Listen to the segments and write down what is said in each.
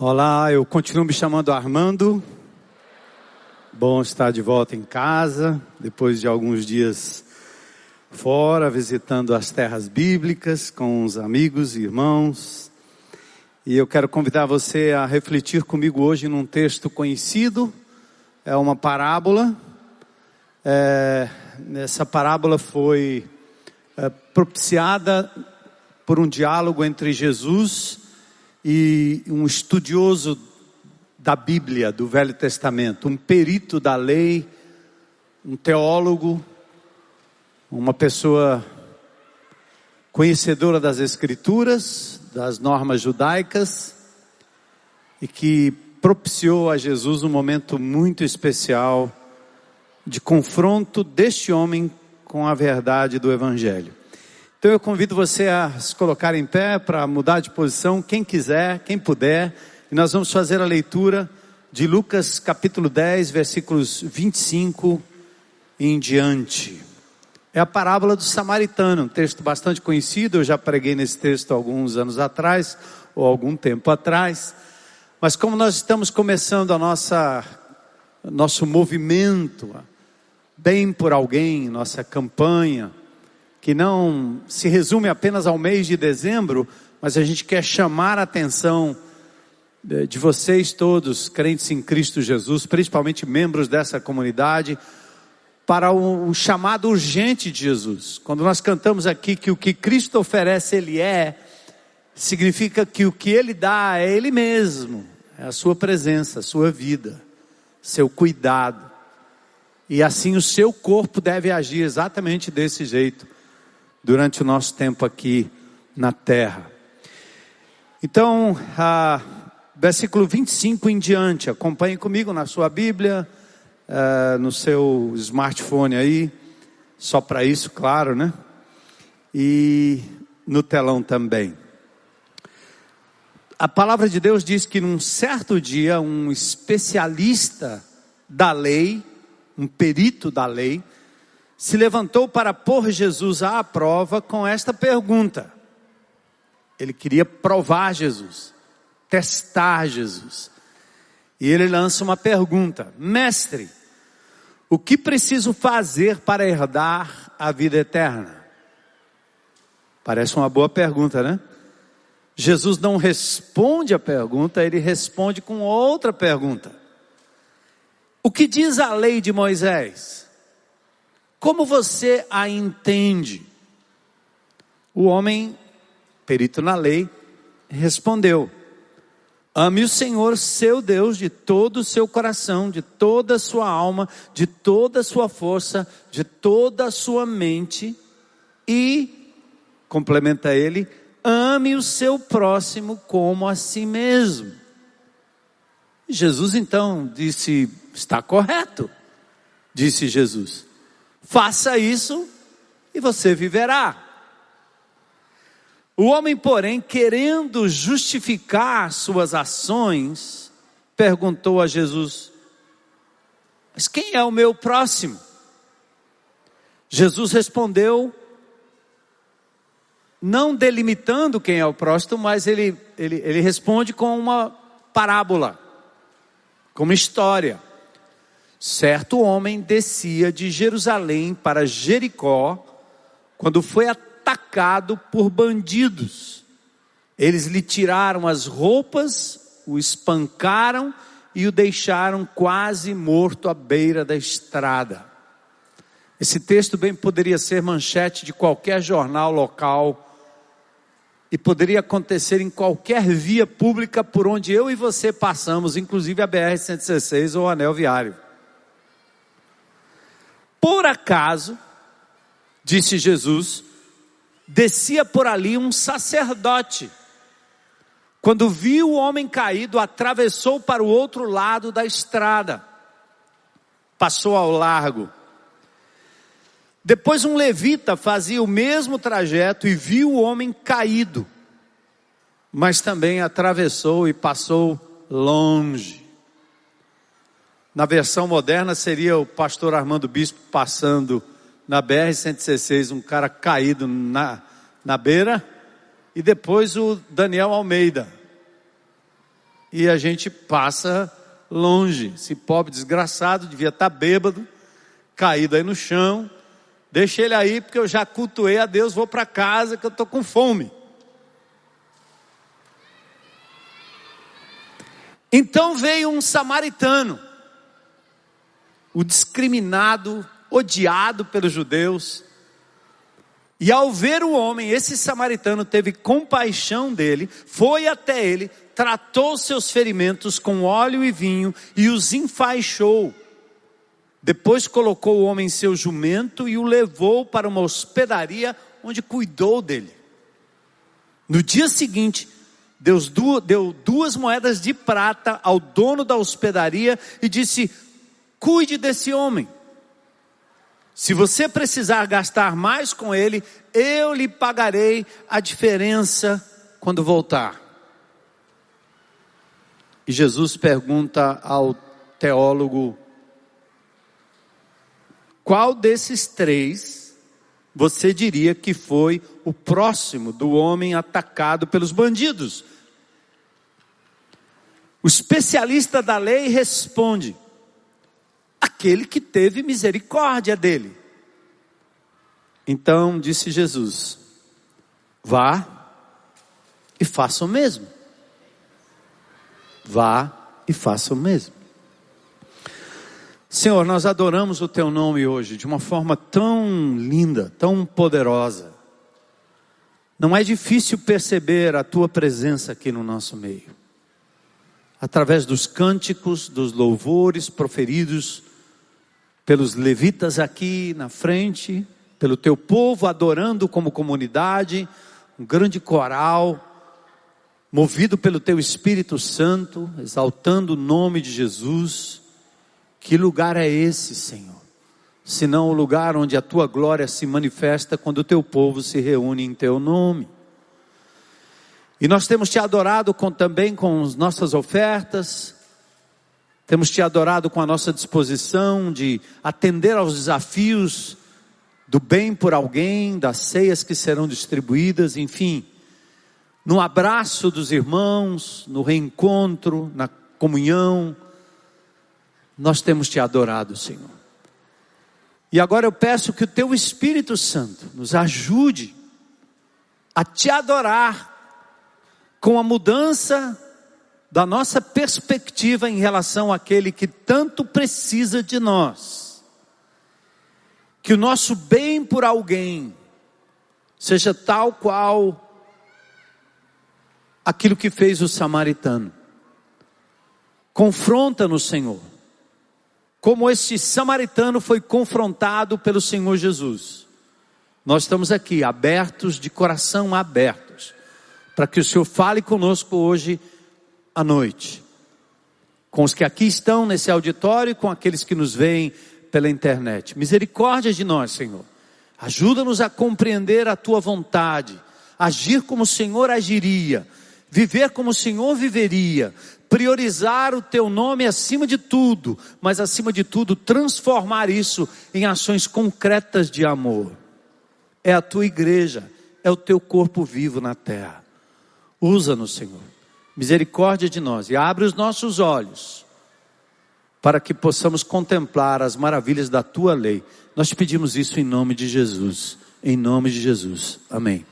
Olá, eu continuo me chamando Armando. Bom estar de volta em casa, depois de alguns dias fora, visitando as terras bíblicas com os amigos e irmãos. E eu quero convidar você a refletir comigo hoje num texto conhecido, é uma parábola. É, essa parábola foi é, propiciada por um diálogo entre Jesus e um estudioso da Bíblia, do Velho Testamento, um perito da lei, um teólogo, uma pessoa conhecedora das Escrituras, das normas judaicas, e que propiciou a Jesus um momento muito especial de confronto deste homem com a verdade do Evangelho. Então eu convido você a se colocar em pé para mudar de posição, quem quiser, quem puder, e nós vamos fazer a leitura de Lucas capítulo 10, versículos 25 em diante. É a parábola do samaritano, um texto bastante conhecido, eu já preguei nesse texto alguns anos atrás, ou algum tempo atrás. Mas como nós estamos começando a nossa nosso movimento bem por alguém, nossa campanha, que não se resume apenas ao mês de dezembro, mas a gente quer chamar a atenção de vocês todos, crentes em Cristo Jesus, principalmente membros dessa comunidade, para o, chamado urgente de Jesus. Quando nós cantamos aqui que o que Cristo oferece, Ele é, significa que o que Ele dá é Ele mesmo, é a Sua presença, a Sua vida, seu cuidado. E assim o seu corpo deve agir exatamente desse jeito durante o nosso tempo aqui na terra. Então, a, versículo 25 em diante, acompanhe comigo na sua Bíblia, uh, no seu smartphone aí, só para isso, claro, né? E no telão também. A palavra de Deus diz que num certo dia, um especialista da lei, um perito da lei, se levantou para pôr Jesus à prova com esta pergunta. Ele queria provar Jesus, testar Jesus. E ele lança uma pergunta: Mestre, o que preciso fazer para herdar a vida eterna? Parece uma boa pergunta, né? Jesus não responde a pergunta, ele responde com outra pergunta. O que diz a lei de Moisés? Como você a entende? O homem, perito na lei, respondeu: Ame o Senhor seu Deus de todo o seu coração, de toda a sua alma, de toda a sua força, de toda a sua mente e, complementa ele, ame o seu próximo como a si mesmo. Jesus então disse: Está correto, disse Jesus. Faça isso e você viverá. O homem, porém, querendo justificar suas ações, perguntou a Jesus: Mas quem é o meu próximo? Jesus respondeu, não delimitando quem é o próximo, mas ele, ele, ele responde com uma parábola, com uma história. Certo homem descia de Jerusalém para Jericó quando foi atacado por bandidos. Eles lhe tiraram as roupas, o espancaram e o deixaram quase morto à beira da estrada. Esse texto bem poderia ser manchete de qualquer jornal local e poderia acontecer em qualquer via pública por onde eu e você passamos, inclusive a BR-116 ou o anel viário. Por acaso, disse Jesus, descia por ali um sacerdote. Quando viu o homem caído, atravessou para o outro lado da estrada, passou ao largo. Depois um levita fazia o mesmo trajeto e viu o homem caído, mas também atravessou e passou longe. Na versão moderna seria o pastor Armando Bispo passando na BR-116, um cara caído na, na beira, e depois o Daniel Almeida. e a gente passa longe. Esse pobre desgraçado devia estar bêbado, caído aí no chão. Deixa ele aí, porque eu já cultuei a Deus, vou para casa que eu estou com fome. Então veio um samaritano, o discriminado, odiado pelos judeus, e ao ver o homem, esse samaritano teve compaixão dele, foi até ele, tratou seus ferimentos com óleo e vinho e os enfaixou. Depois colocou o homem em seu jumento e o levou para uma hospedaria onde cuidou dele. No dia seguinte, Deus deu duas moedas de prata ao dono da hospedaria e disse: Cuide desse homem. Se você precisar gastar mais com ele, eu lhe pagarei a diferença quando voltar. E Jesus pergunta ao teólogo: qual desses três você diria que foi o próximo do homem atacado pelos bandidos? O especialista da lei responde: aquele que teve misericórdia dele. Então disse Jesus: vá e faça o mesmo. Vá e faça o mesmo. Senhor, nós adoramos o Teu nome hoje de uma forma tão linda, tão poderosa. Não é difícil perceber a Tua presença aqui no nosso meio. Através dos cânticos, dos louvores proferidos pelos levitas aqui na frente, pelo teu povo adorando como comunidade, um grande coral, movido pelo teu Espírito Santo, exaltando o nome de Jesus. Que lugar é esse, Senhor? Senão o lugar onde a tua glória se manifesta quando o teu povo se reúne em teu nome. E nós temos te adorado com, também com as nossas ofertas, temos te adorado com a nossa disposição de atender aos desafios do bem por alguém, das ceias que serão distribuídas, enfim, no abraço dos irmãos, no reencontro, na comunhão, nós temos te adorado, Senhor. E agora eu peço que o teu Espírito Santo nos ajude a te adorar com a mudança da nossa perspectiva em relação àquele que tanto precisa de nós. Que o nosso bem por alguém seja tal qual aquilo que fez o samaritano. Confronta no Senhor. Como este samaritano foi confrontado pelo Senhor Jesus. Nós estamos aqui abertos, de coração abertos, para que o Senhor fale conosco hoje à noite. Com os que aqui estão nesse auditório e com aqueles que nos veem pela internet. Misericórdia de nós, Senhor. Ajuda-nos a compreender a tua vontade, agir como o Senhor agiria, viver como o Senhor viveria, priorizar o teu nome acima de tudo, mas acima de tudo transformar isso em ações concretas de amor. É a tua igreja, é o teu corpo vivo na terra. Usa-nos, Senhor misericórdia de nós e abre os nossos olhos para que possamos contemplar as maravilhas da tua lei. Nós te pedimos isso em nome de Jesus. Em nome de Jesus. Amém.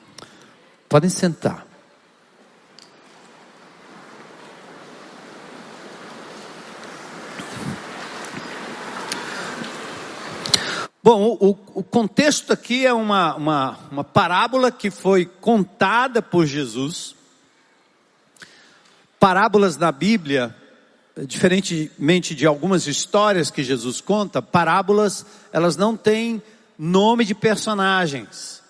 Podem sentar. Bom, o, o, contexto aqui é uma, uma, uma parábola que foi contada por Jesus parábolas na Bíblia, diferentemente de algumas histórias que Jesus conta, parábolas, elas não têm nome de personagens.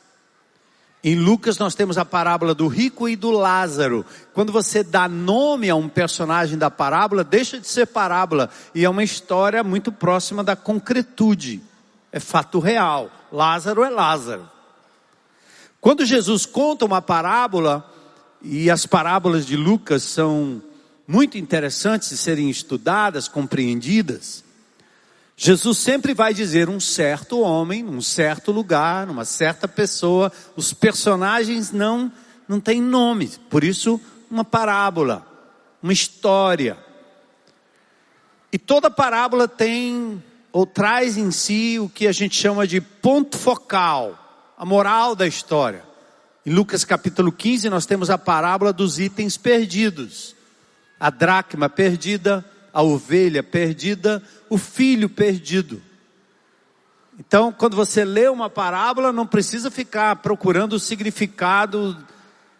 Em Lucas nós temos a parábola do rico e do Lázaro. Quando você dá nome a um personagem da parábola, deixa de ser parábola e é uma história muito próxima da concretude. É fato real. Lázaro é Lázaro. Quando Jesus conta uma parábola, e as parábolas de Lucas são muito interessantes de serem estudadas, compreendidas. Jesus sempre vai dizer um certo homem, num certo lugar, numa certa pessoa. Os personagens não não têm nome, por isso uma parábola. uma história. E toda parábola tem ou traz em si o que a gente chama de ponto focal, a moral da história. Em Lucas capítulo 15, nós temos a parábola dos itens perdidos: a dracma perdida, a ovelha perdida, o filho perdido. Então, quando você lê uma parábola, não precisa ficar procurando o significado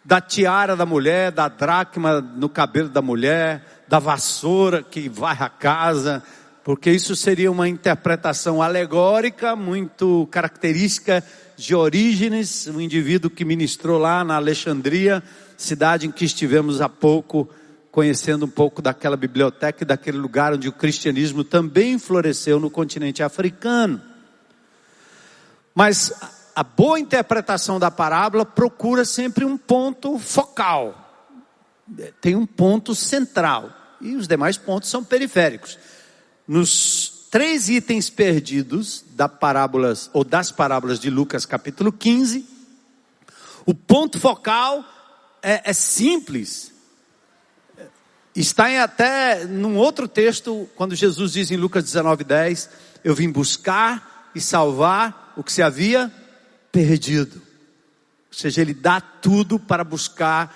da tiara da mulher, da dracma no cabelo da mulher, da vassoura que vai à casa, porque isso seria uma interpretação alegórica, muito característica de Orígenes, um indivíduo que ministrou lá na Alexandria, cidade em que estivemos há pouco, conhecendo um pouco daquela biblioteca e daquele lugar onde o cristianismo também floresceu no continente africano. Mas a boa interpretação da parábola procura sempre um ponto focal, tem um ponto central, e os demais pontos são periféricos. Nos três itens perdidos da parábolas ou das parábolas de Lucas capítulo 15, o ponto focal é, é simples. Está em até num outro texto, quando Jesus diz em Lucas 19:10, eu vim buscar e salvar o que se havia perdido. Ou seja, ele dá tudo para buscar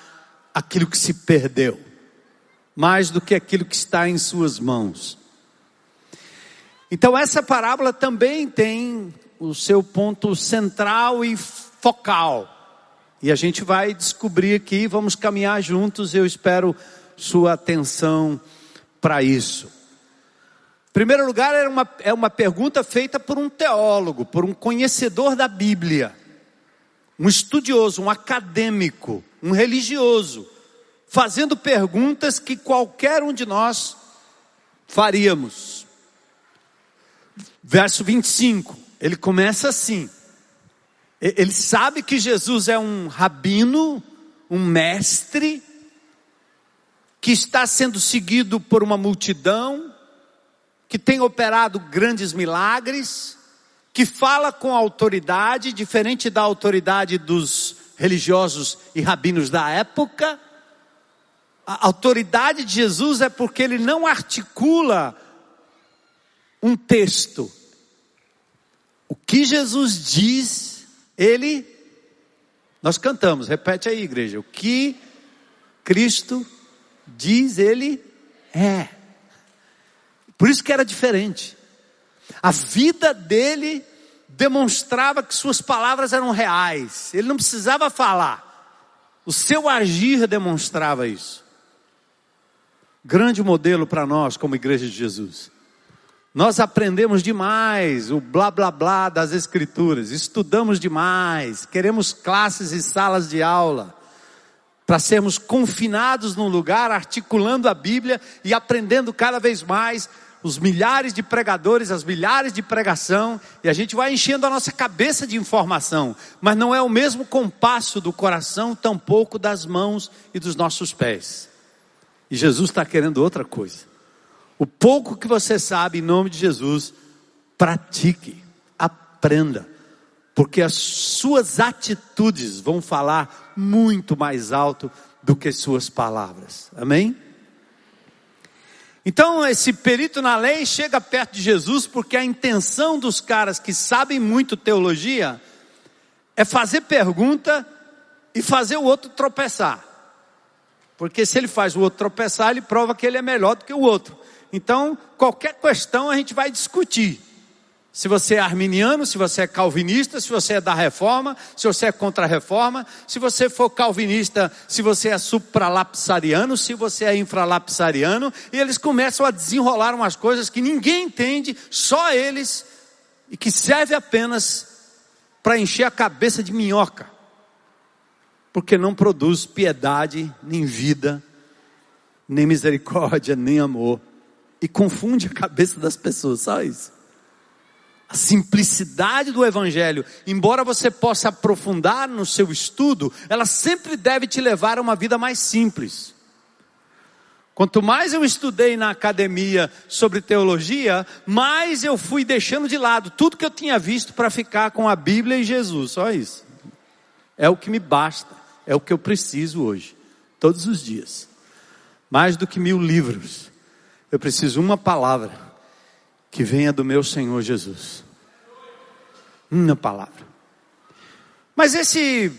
aquilo que se perdeu, mais do que aquilo que está em suas mãos. Então, essa parábola também tem o seu ponto central e focal. E a gente vai descobrir aqui, vamos caminhar juntos, eu espero sua atenção para isso. Em primeiro lugar, é uma, é uma pergunta feita por um teólogo, por um conhecedor da Bíblia, um estudioso, um acadêmico, um religioso, fazendo perguntas que qualquer um de nós faríamos. Verso 25, ele começa assim. Ele sabe que Jesus é um rabino, um mestre, que está sendo seguido por uma multidão, que tem operado grandes milagres, que fala com autoridade, diferente da autoridade dos religiosos e rabinos da época. A autoridade de Jesus é porque ele não articula um texto. O que Jesus diz, ele, nós cantamos, repete aí, igreja. O que Cristo diz, ele é. Por isso que era diferente. A vida dele demonstrava que suas palavras eram reais. Ele não precisava falar. O seu agir demonstrava isso. Grande modelo para nós como igreja de Jesus. Nós aprendemos demais o blá blá blá das Escrituras, estudamos demais, queremos classes e salas de aula, para sermos confinados num lugar, articulando a Bíblia e aprendendo cada vez mais os milhares de pregadores, as milhares de pregação, e a gente vai enchendo a nossa cabeça de informação, mas não é o mesmo compasso do coração, tampouco das mãos e dos nossos pés. E Jesus está querendo outra coisa. O pouco que você sabe, em nome de Jesus, pratique, aprenda, porque as suas atitudes vão falar muito mais alto do que suas palavras. Amém? Então, esse perito na lei chega perto de Jesus porque a intenção dos caras que sabem muito teologia é fazer pergunta e fazer o outro tropeçar. Porque se ele faz o outro tropeçar, ele prova que ele é melhor do que o outro. Então, qualquer questão a gente vai discutir. Se você é arminiano, se você é calvinista, se você é da reforma, se você é contra a reforma, se você for calvinista, se você é supralapsariano, se você é infralapsariano, e eles começam a desenrolar umas coisas que ninguém entende, só eles, e que serve apenas para encher a cabeça de minhoca, porque não produz piedade, nem vida, nem misericórdia, nem amor e confunde a cabeça das pessoas, só isso. A simplicidade do Evangelho, embora você possa aprofundar no seu estudo, ela sempre deve te levar a uma vida mais simples. Quanto mais eu estudei na academia sobre teologia, mais eu fui deixando de lado tudo que eu tinha visto para ficar com a Bíblia e Jesus, só isso. É o que me basta, é o que eu preciso hoje, todos os dias. mais do que mil livros. Eu preciso uma palavra que venha do meu Senhor Jesus. Uma palavra. Mas esse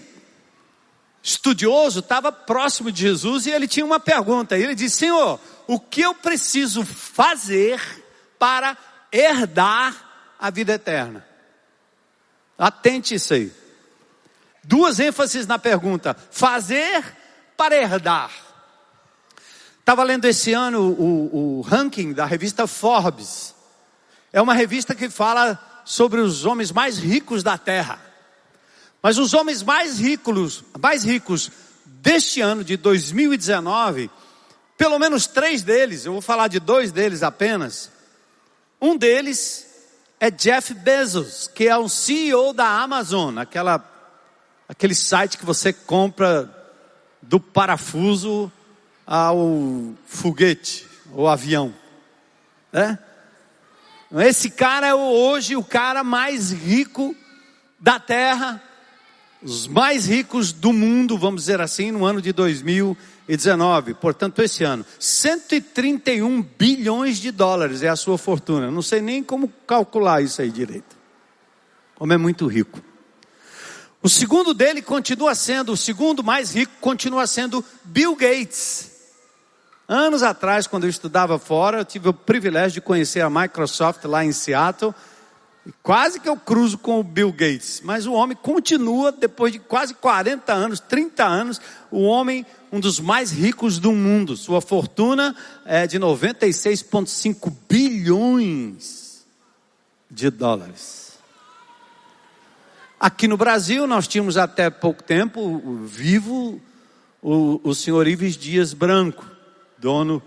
estudioso estava próximo de Jesus e ele tinha uma pergunta. Ele disse: Senhor, o que eu preciso fazer para herdar a vida eterna? Atente isso aí. Duas ênfases na pergunta: fazer para herdar. Estava lendo esse ano o, o ranking da revista Forbes. É uma revista que fala sobre os homens mais ricos da Terra. Mas os homens mais ricos, mais ricos deste ano de 2019, pelo menos três deles, eu vou falar de dois deles apenas. Um deles é Jeff Bezos, que é o CEO da Amazon, aquela, aquele site que você compra do parafuso ao foguete ou avião, né? Esse cara é hoje o cara mais rico da Terra, os mais ricos do mundo, vamos dizer assim, no ano de 2019. Portanto, esse ano, 131 bilhões de dólares é a sua fortuna. Não sei nem como calcular isso aí direito. Como é muito rico. O segundo dele continua sendo, o segundo mais rico continua sendo Bill Gates. Anos atrás, quando eu estudava fora, eu tive o privilégio de conhecer a Microsoft lá em Seattle. Quase que eu cruzo com o Bill Gates, mas o homem continua, depois de quase 40 anos, 30 anos, o homem, um dos mais ricos do mundo. Sua fortuna é de 96,5 bilhões de dólares. Aqui no Brasil, nós tínhamos até pouco tempo vivo o, o senhor Ives Dias Branco, dono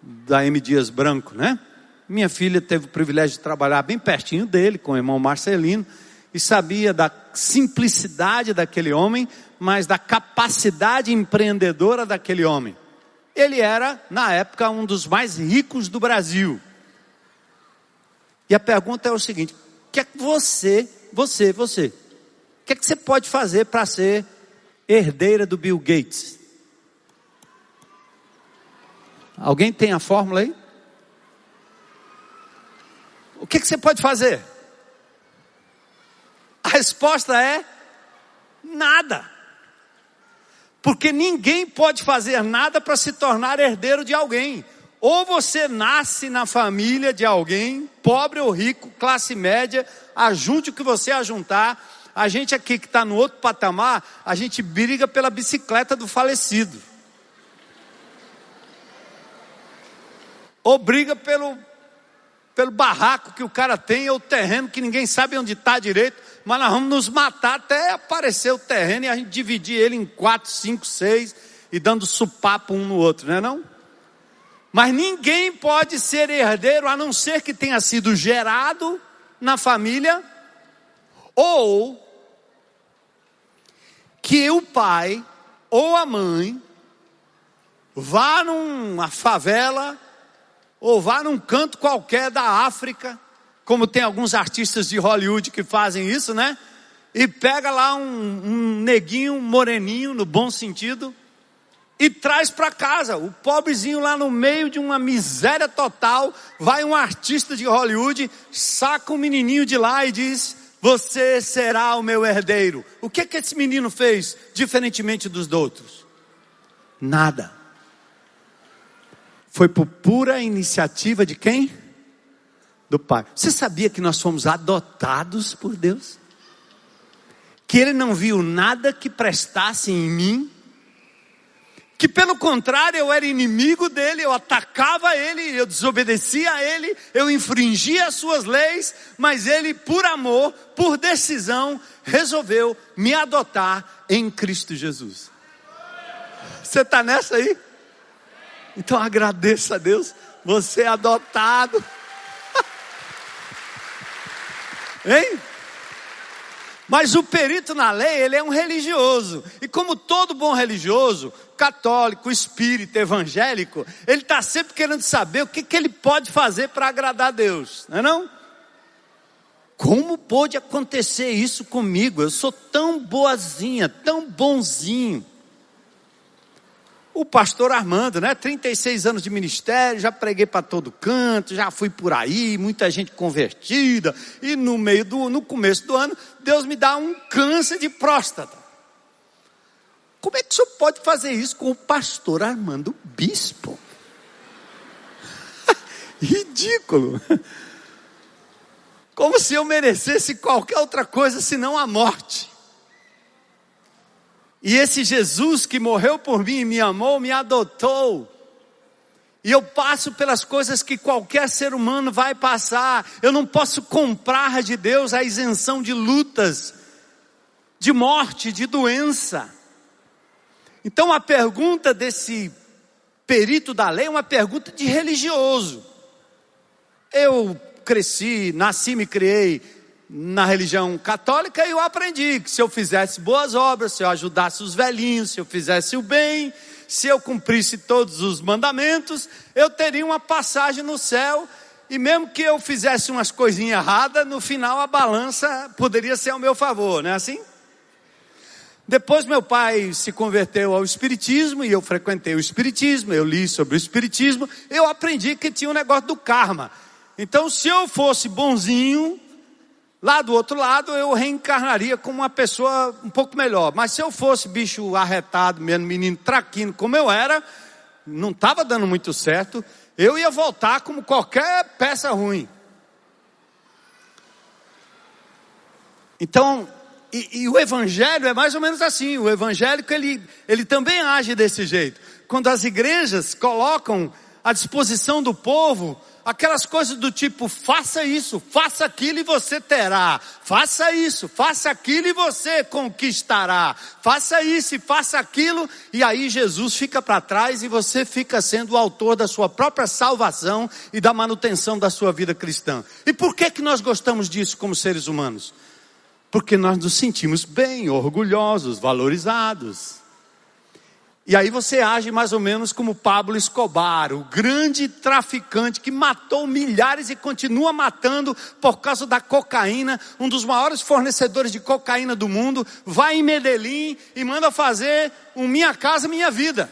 da M. Dias Branco, né? Minha filha teve o privilégio de trabalhar bem pertinho dele, com o irmão Marcelino, e sabia da simplicidade daquele homem, mas da capacidade empreendedora daquele homem. Ele era, na época, um dos mais ricos do Brasil. E a pergunta é o seguinte: o que é que você, você, você, o que é que você pode fazer para ser herdeira do Bill Gates? Alguém tem a fórmula aí? O que, que você pode fazer? A resposta é nada. Porque ninguém pode fazer nada para se tornar herdeiro de alguém. Ou você nasce na família de alguém, pobre ou rico, classe média, ajunte o que você ajuntar, a gente aqui que está no outro patamar, a gente briga pela bicicleta do falecido. Ou briga pelo, pelo barraco que o cara tem, ou o terreno que ninguém sabe onde está direito, mas nós vamos nos matar até aparecer o terreno e a gente dividir ele em quatro, cinco, seis e dando supapo um no outro, não é não? Mas ninguém pode ser herdeiro a não ser que tenha sido gerado na família ou que o pai ou a mãe vá numa favela ou vá num canto qualquer da África, como tem alguns artistas de Hollywood que fazem isso, né? E pega lá um, um neguinho, um moreninho, no bom sentido, e traz para casa. O pobrezinho lá no meio de uma miséria total, vai um artista de Hollywood, saca um menininho de lá e diz: você será o meu herdeiro. O que que esse menino fez diferentemente dos outros? Nada. Foi por pura iniciativa de quem? Do Pai. Você sabia que nós fomos adotados por Deus? Que Ele não viu nada que prestasse em mim? que pelo contrário eu era inimigo dele, eu atacava ele, eu desobedecia a ele, eu infringia as suas leis, mas ele, por amor, por decisão, resolveu me adotar em Cristo Jesus. Você está nessa aí? Então agradeça a Deus, você é adotado. hein? Mas o perito na lei, ele é um religioso. E como todo bom religioso, católico, espírita, evangélico, ele está sempre querendo saber o que, que ele pode fazer para agradar a Deus, não é não? Como pôde acontecer isso comigo? Eu sou tão boazinha, tão bonzinho. O pastor Armando, né? 36 anos de ministério, já preguei para todo canto, já fui por aí, muita gente convertida, e no meio do, no começo do ano, Deus me dá um câncer de próstata. Como é que o senhor pode fazer isso com o pastor Armando Bispo? Ridículo. Como se eu merecesse qualquer outra coisa senão a morte. E esse Jesus que morreu por mim, me amou, me adotou. E eu passo pelas coisas que qualquer ser humano vai passar. Eu não posso comprar de Deus a isenção de lutas, de morte, de doença. Então a pergunta desse perito da lei é uma pergunta de religioso. Eu cresci, nasci, me criei na religião católica eu aprendi que se eu fizesse boas obras, se eu ajudasse os velhinhos, se eu fizesse o bem, se eu cumprisse todos os mandamentos, eu teria uma passagem no céu. E mesmo que eu fizesse umas coisinhas erradas, no final a balança poderia ser ao meu favor, não é assim? Depois meu pai se converteu ao Espiritismo e eu frequentei o Espiritismo, eu li sobre o Espiritismo, eu aprendi que tinha um negócio do karma. Então, se eu fosse bonzinho, Lá do outro lado, eu reencarnaria como uma pessoa um pouco melhor. Mas se eu fosse bicho arretado, mesmo menino traquino, como eu era, não estava dando muito certo, eu ia voltar como qualquer peça ruim. Então, e, e, o evangelho é mais ou menos assim. O evangélico ele, ele também age desse jeito. Quando as igrejas colocam à disposição do povo aquelas coisas do tipo, faça isso, faça aquilo e você terá, faça isso, faça aquilo e você conquistará, faça isso e faça aquilo, e aí Jesus fica para trás e você fica sendo o autor da sua própria salvação e da manutenção da sua vida cristã. E por que que nós gostamos disso como seres humanos? Porque nós nos sentimos bem, orgulhosos, valorizados. E aí você age mais ou menos como Pablo Escobar, o grande traficante que matou milhares e continua matando por causa da cocaína, um dos maiores fornecedores de cocaína do mundo, vai em Medellín e manda fazer um Minha Casa Minha Vida.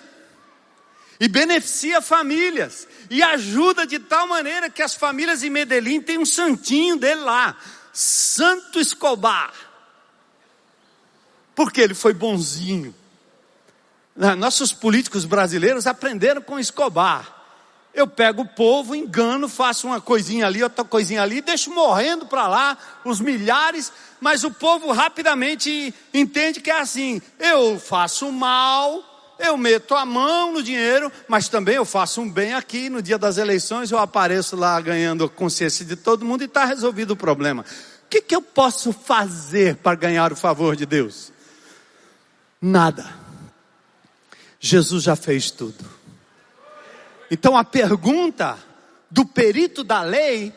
E beneficia famílias. E ajuda de tal maneira que as famílias em Medellín têm um santinho dele lá. Santo Escobar. Porque ele foi bonzinho nossos políticos brasileiros aprenderam com Escobar. Eu pego o povo, engano, faço uma coisinha ali, outra coisinha ali, deixo morrendo para lá os milhares, mas o povo rapidamente entende que é assim: eu faço mal, eu meto a mão no dinheiro, mas também eu faço um bem aqui. No dia das eleições eu apareço lá ganhando a consciência de todo mundo e está resolvido o problema. O que, que eu posso fazer para ganhar o favor de Deus? Nada. Jesus já fez tudo. Então a pergunta do perito da lei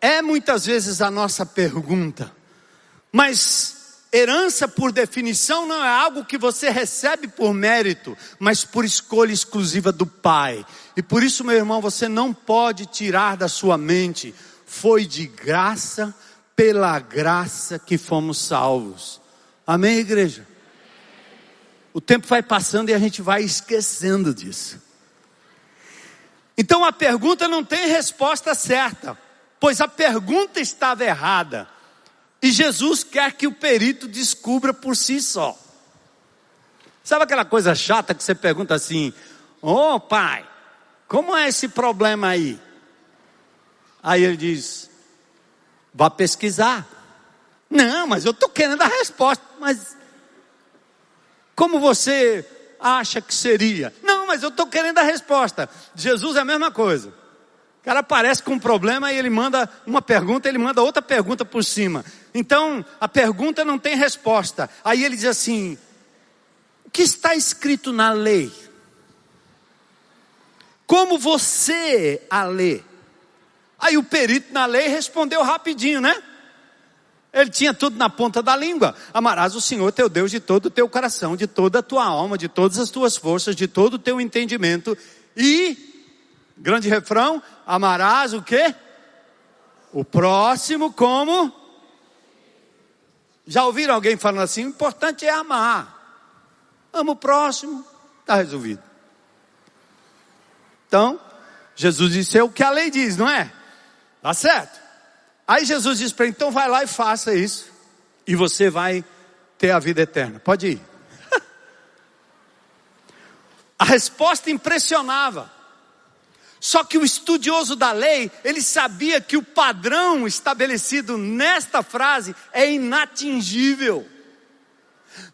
é muitas vezes a nossa pergunta. Mas herança, por definição, não é algo que você recebe por mérito, mas por escolha exclusiva do Pai. E por isso, meu irmão, você não pode tirar da sua mente: foi de graça, pela graça que fomos salvos. Amém, igreja? O tempo vai passando e a gente vai esquecendo disso. Então a pergunta não tem resposta certa, pois a pergunta estava errada. E Jesus quer que o perito descubra por si só. Sabe aquela coisa chata que você pergunta assim: Ô oh, pai, como é esse problema aí? Aí ele diz: Vá pesquisar. Não, mas eu estou querendo a resposta. Mas como você acha que seria? Não, mas eu estou querendo a resposta. Jesus é a mesma coisa. O cara aparece com um problema e ele manda uma pergunta, ele manda outra pergunta por cima. Então, a pergunta não tem resposta. Aí ele diz assim: O que está escrito na lei? Como você a lê? Aí o perito na lei respondeu rapidinho, né? Ele tinha tudo na ponta da língua. Amarás o Senhor teu Deus de todo o teu coração, de toda a tua alma, de todas as tuas forças, de todo o teu entendimento. E, grande refrão, amarás o quê? O próximo como? Já ouviram alguém falando assim? O importante é amar. Ama o próximo, está resolvido. Então, Jesus disse: é o que a lei diz, não é? Tá certo. Aí Jesus disse para ele: então vai lá e faça isso, e você vai ter a vida eterna. Pode ir. a resposta impressionava. Só que o estudioso da lei, ele sabia que o padrão estabelecido nesta frase é inatingível.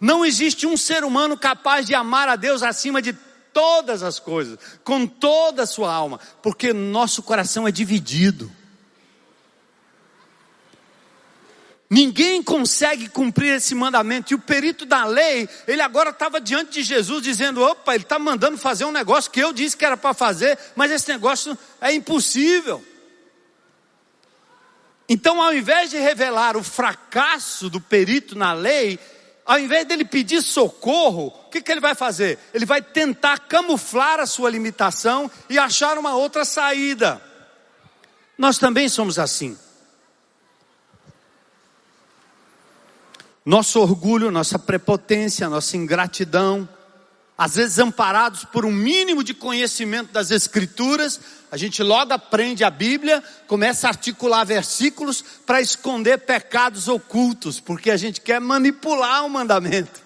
Não existe um ser humano capaz de amar a Deus acima de todas as coisas, com toda a sua alma, porque nosso coração é dividido. Ninguém consegue cumprir esse mandamento. E o perito da lei, ele agora estava diante de Jesus dizendo: opa, ele está mandando fazer um negócio que eu disse que era para fazer, mas esse negócio é impossível. Então, ao invés de revelar o fracasso do perito na lei, ao invés dele pedir socorro, o que, que ele vai fazer? Ele vai tentar camuflar a sua limitação e achar uma outra saída. Nós também somos assim. Nosso orgulho, nossa prepotência, nossa ingratidão, às vezes amparados por um mínimo de conhecimento das Escrituras, a gente logo aprende a Bíblia, começa a articular versículos para esconder pecados ocultos, porque a gente quer manipular o mandamento.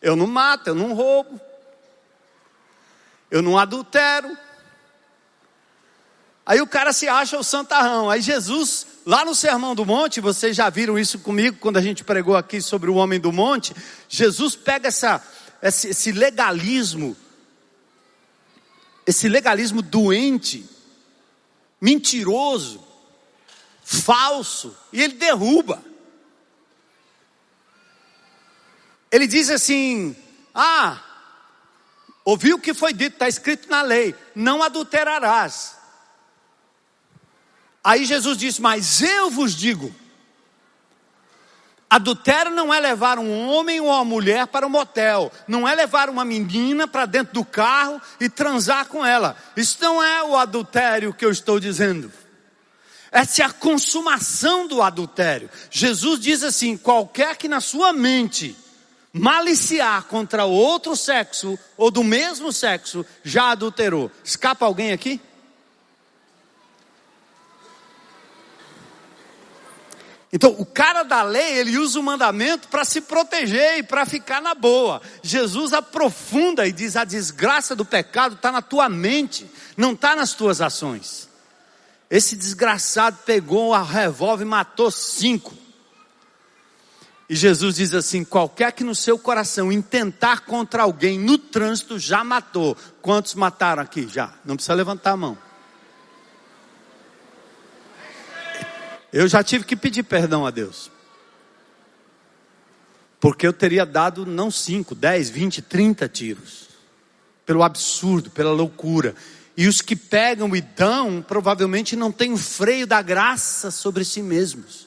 Eu não mato, eu não roubo, eu não adultero. Aí o cara se acha o santarrão. Aí Jesus Lá no Sermão do Monte, vocês já viram isso comigo quando a gente pregou aqui sobre o homem do monte. Jesus pega essa, esse, esse legalismo, esse legalismo doente, mentiroso, falso, e ele derruba. Ele diz assim: Ah, ouviu o que foi dito, está escrito na lei: não adulterarás. Aí Jesus disse: Mas eu vos digo: adultério não é levar um homem ou uma mulher para um motel, não é levar uma menina para dentro do carro e transar com ela. Isso não é o adultério que eu estou dizendo. Essa é a consumação do adultério. Jesus diz assim: qualquer que na sua mente maliciar contra outro sexo ou do mesmo sexo já adulterou. Escapa alguém aqui? Então, o cara da lei, ele usa o mandamento para se proteger e para ficar na boa. Jesus aprofunda e diz: a desgraça do pecado está na tua mente, não está nas tuas ações. Esse desgraçado pegou a revólver e matou cinco. E Jesus diz assim: qualquer que no seu coração intentar contra alguém no trânsito já matou. Quantos mataram aqui já? Não precisa levantar a mão. Eu já tive que pedir perdão a Deus. Porque eu teria dado não 5, 10, 20, 30 tiros. Pelo absurdo, pela loucura. E os que pegam e dão, provavelmente não têm o freio da graça sobre si mesmos.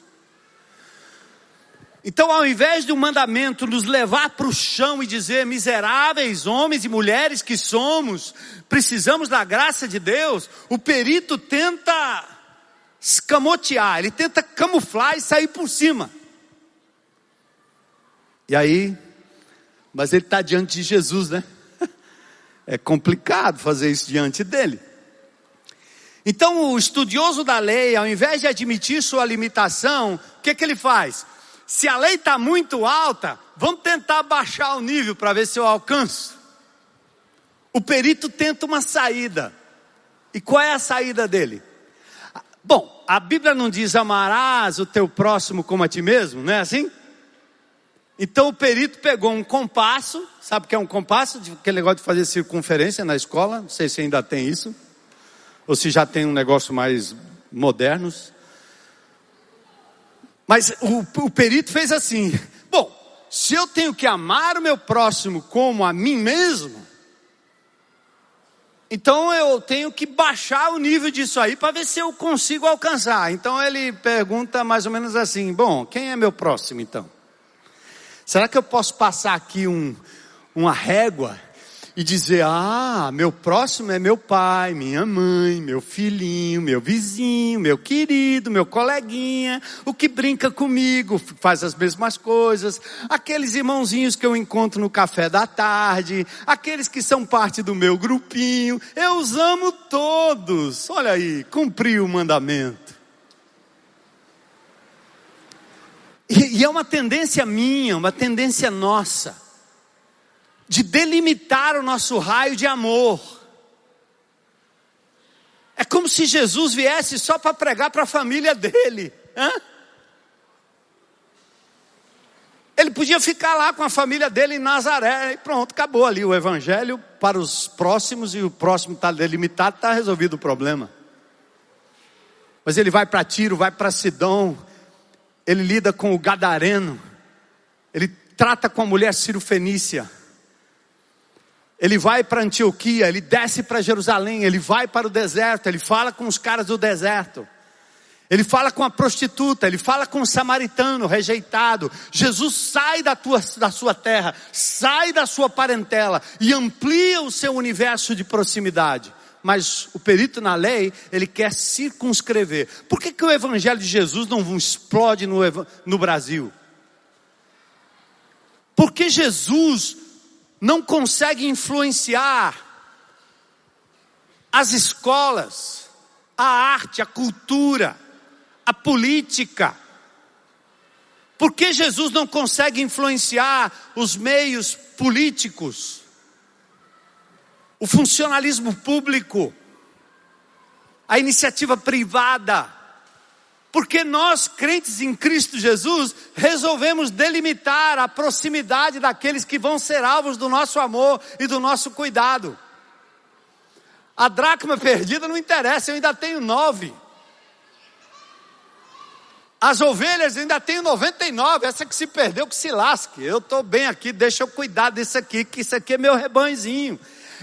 Então, ao invés de um mandamento nos levar para o chão e dizer, miseráveis homens e mulheres que somos, precisamos da graça de Deus, o perito tenta escamotear, ele tenta camuflar e sair por cima. E aí, mas ele está diante de Jesus, né? É complicado fazer isso diante dele. Então, o estudioso da lei, ao invés de admitir sua limitação, o que, que ele faz? Se a lei está muito alta, vamos tentar baixar o nível para ver se eu alcanço. O perito tenta uma saída. E qual é a saída dele? Bom, a Bíblia não diz amarás o teu próximo como a ti mesmo, não é assim? Então o perito pegou um compasso, sabe o que é um compasso? Aquele negócio de fazer circunferência na escola, não sei se ainda tem isso, ou se já tem um negócio mais modernos. Mas o, o perito fez assim: bom, se eu tenho que amar o meu próximo como a mim mesmo, então eu tenho que baixar o nível disso aí para ver se eu consigo alcançar. Então ele pergunta mais ou menos assim: Bom, quem é meu próximo então? Será que eu posso passar aqui um, uma régua e dizer: ah, meu próximo é meu pai, minha mãe, meu filhinho, meu vizinho, meu querido, meu coleguinha, o que brinca comigo, faz as mesmas coisas, aqueles irmãozinhos que eu encontro no café da tarde, aqueles que são parte do meu grupinho, eu os amo todos. Olha aí, cumpri o mandamento. E, e é uma tendência minha, uma tendência nossa de delimitar o nosso raio de amor. É como se Jesus viesse só para pregar para a família dele. Hã? Ele podia ficar lá com a família dele em Nazaré e pronto, acabou ali o evangelho para os próximos e o próximo está delimitado, está resolvido o problema. Mas ele vai para Tiro, vai para Sidom, ele lida com o Gadareno, ele trata com a mulher Ciro Fenícia ele vai para Antioquia, ele desce para Jerusalém, ele vai para o deserto, ele fala com os caras do deserto. Ele fala com a prostituta, ele fala com o samaritano rejeitado. Jesus sai da, tua, da sua terra, sai da sua parentela e amplia o seu universo de proximidade. Mas o perito na lei, ele quer circunscrever. Por que, que o evangelho de Jesus não explode no, no Brasil? Porque Jesus não consegue influenciar as escolas, a arte, a cultura, a política. Por que Jesus não consegue influenciar os meios políticos, o funcionalismo público, a iniciativa privada? Porque nós, crentes em Cristo Jesus, resolvemos delimitar a proximidade daqueles que vão ser alvos do nosso amor e do nosso cuidado. A dracma perdida não interessa, eu ainda tenho nove. As ovelhas ainda tenho 99, essa que se perdeu que se lasque. Eu estou bem aqui, deixa eu cuidar disso aqui, que isso aqui é meu rebanhozinho.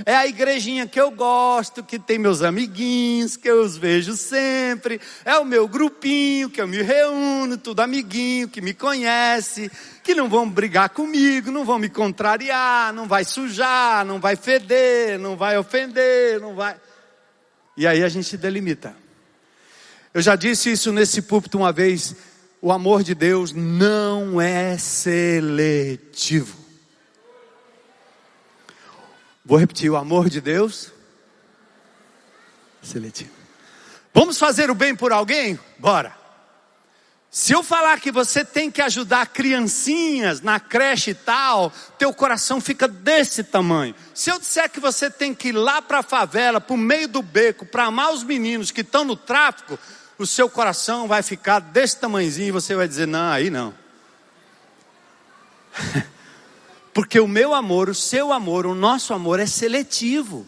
É a igrejinha que eu gosto, que tem meus amiguinhos, que eu os vejo sempre. É o meu grupinho, que eu me reúno, tudo amiguinho, que me conhece, que não vão brigar comigo, não vão me contrariar, não vai sujar, não vai feder, não vai ofender, não vai. E aí a gente delimita. Eu já disse isso nesse púlpito uma vez. O amor de Deus não é seletivo. Vou repetir: o amor de Deus seletivo. Vamos fazer o bem por alguém? Bora. Se eu falar que você tem que ajudar criancinhas na creche e tal, teu coração fica desse tamanho. Se eu disser que você tem que ir lá para a favela, para o meio do beco, para amar os meninos que estão no tráfico, o seu coração vai ficar desse tamanhozinho e você vai dizer: não, aí não. Porque o meu amor, o seu amor, o nosso amor é seletivo.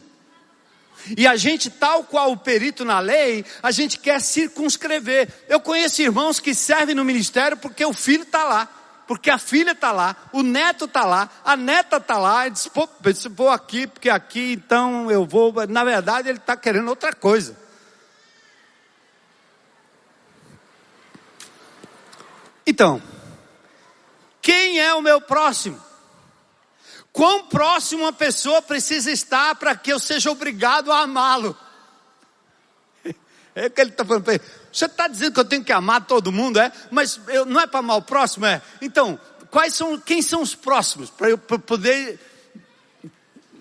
E a gente, tal qual o perito na lei, a gente quer circunscrever. Eu conheço irmãos que servem no ministério porque o filho está lá, porque a filha está lá, o neto está lá, a neta está lá. Ele disse, pô, vou aqui, porque aqui então eu vou. Na verdade, ele está querendo outra coisa. Então, quem é o meu próximo? Quão próximo uma pessoa precisa estar para que eu seja obrigado a amá-lo? É que ele está falando, você está dizendo que eu tenho que amar todo mundo, é? Mas eu, não é para amar o próximo, é? Então, quais são, quem são os próximos? Para eu pra poder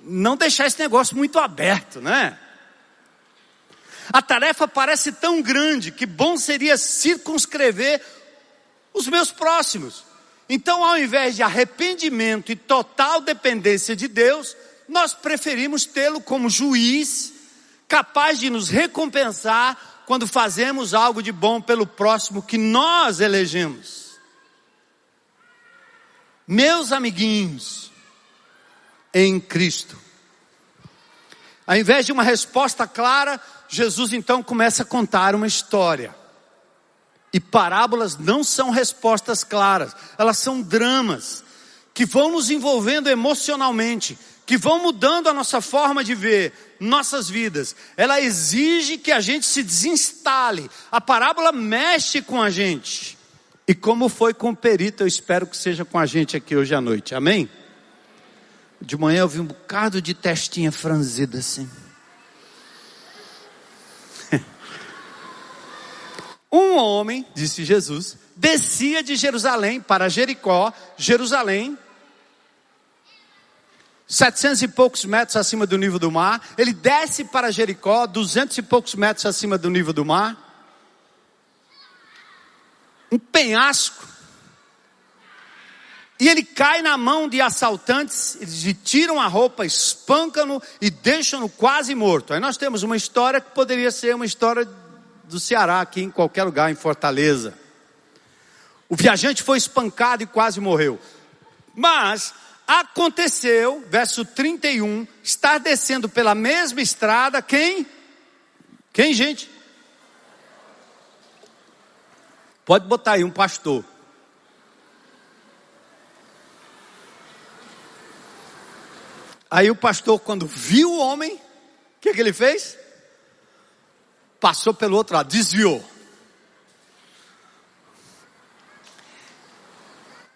não deixar esse negócio muito aberto, né? A tarefa parece tão grande que bom seria circunscrever os meus próximos. Então, ao invés de arrependimento e total dependência de Deus, nós preferimos tê-lo como juiz, capaz de nos recompensar quando fazemos algo de bom pelo próximo que nós elegemos. Meus amiguinhos, em Cristo. Ao invés de uma resposta clara, Jesus então começa a contar uma história. E parábolas não são respostas claras, elas são dramas que vão nos envolvendo emocionalmente, que vão mudando a nossa forma de ver nossas vidas. Ela exige que a gente se desinstale. A parábola mexe com a gente. E como foi com o perito, eu espero que seja com a gente aqui hoje à noite. Amém? De manhã eu vi um bocado de testinha franzida assim. Um homem, disse Jesus, descia de Jerusalém para Jericó, Jerusalém, setecentos e poucos metros acima do nível do mar. Ele desce para Jericó, duzentos e poucos metros acima do nível do mar. Um penhasco. E ele cai na mão de assaltantes, eles lhe tiram a roupa, espancam-no e deixam-no quase morto. Aí nós temos uma história que poderia ser uma história do Ceará, aqui em qualquer lugar, em Fortaleza. O viajante foi espancado e quase morreu. Mas aconteceu, verso 31, estar descendo pela mesma estrada, quem? Quem, gente? Pode botar aí um pastor. Aí o pastor, quando viu o homem, o que, que ele fez? Passou pelo outro lado, desviou.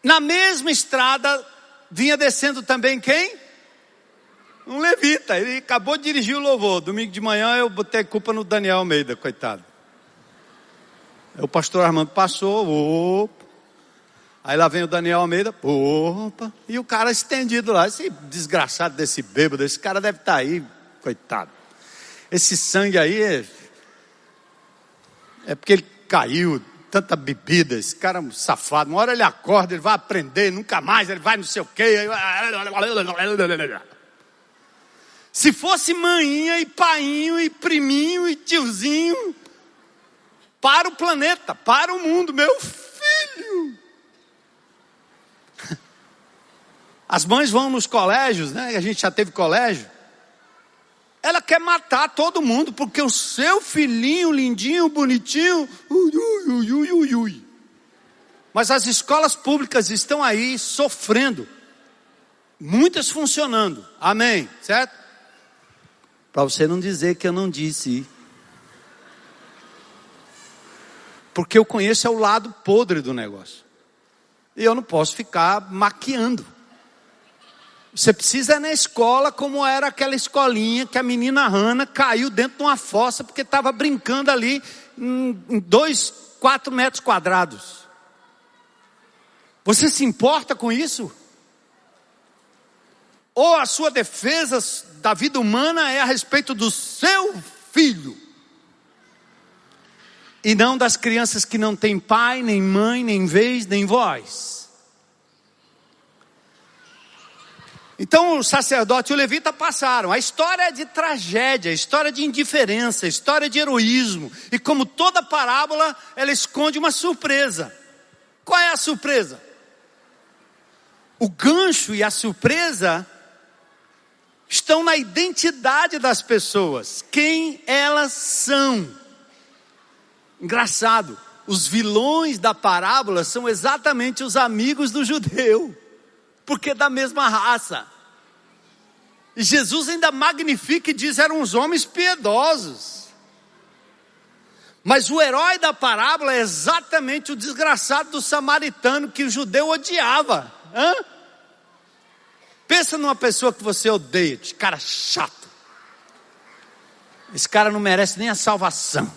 Na mesma estrada, vinha descendo também quem? Um levita. Ele acabou de dirigir o louvor. Domingo de manhã eu botei culpa no Daniel Almeida, coitado. O pastor Armando passou, opa. Aí lá vem o Daniel Almeida, opa. E o cara estendido lá. Esse desgraçado desse bêbado, esse cara deve estar tá aí, coitado. Esse sangue aí é, porque ele caiu, tanta bebida, esse cara é um safado. Uma hora ele acorda, ele vai aprender, nunca mais, ele vai não sei o quê. Se fosse maninha e painho e priminho e tiozinho, para o planeta, para o mundo, meu filho. As mães vão nos colégios, né? A gente já teve colégio. Ela quer matar todo mundo porque o seu filhinho lindinho, bonitinho, ui, ui, ui, ui, ui. Mas as escolas públicas estão aí sofrendo. Muitas funcionando. Amém, certo? Para você não dizer que eu não disse. Porque eu conheço é o lado podre do negócio. E eu não posso ficar maquiando. Você precisa ir na escola como era aquela escolinha que a menina Hanna caiu dentro de uma fossa porque estava brincando ali em dois, quatro metros quadrados. Você se importa com isso? Ou a sua defesa da vida humana é a respeito do seu filho? E não das crianças que não têm pai, nem mãe, nem vez, nem voz. Então o sacerdote e o levita passaram. A história é de tragédia, a história de indiferença, a história de heroísmo. E como toda parábola, ela esconde uma surpresa. Qual é a surpresa? O gancho e a surpresa estão na identidade das pessoas, quem elas são. Engraçado, os vilões da parábola são exatamente os amigos do judeu, porque é da mesma raça. Jesus ainda magnifica e diz: eram os homens piedosos. Mas o herói da parábola é exatamente o desgraçado do samaritano que o judeu odiava. Hã? Pensa numa pessoa que você odeia, de cara chato. Esse cara não merece nem a salvação.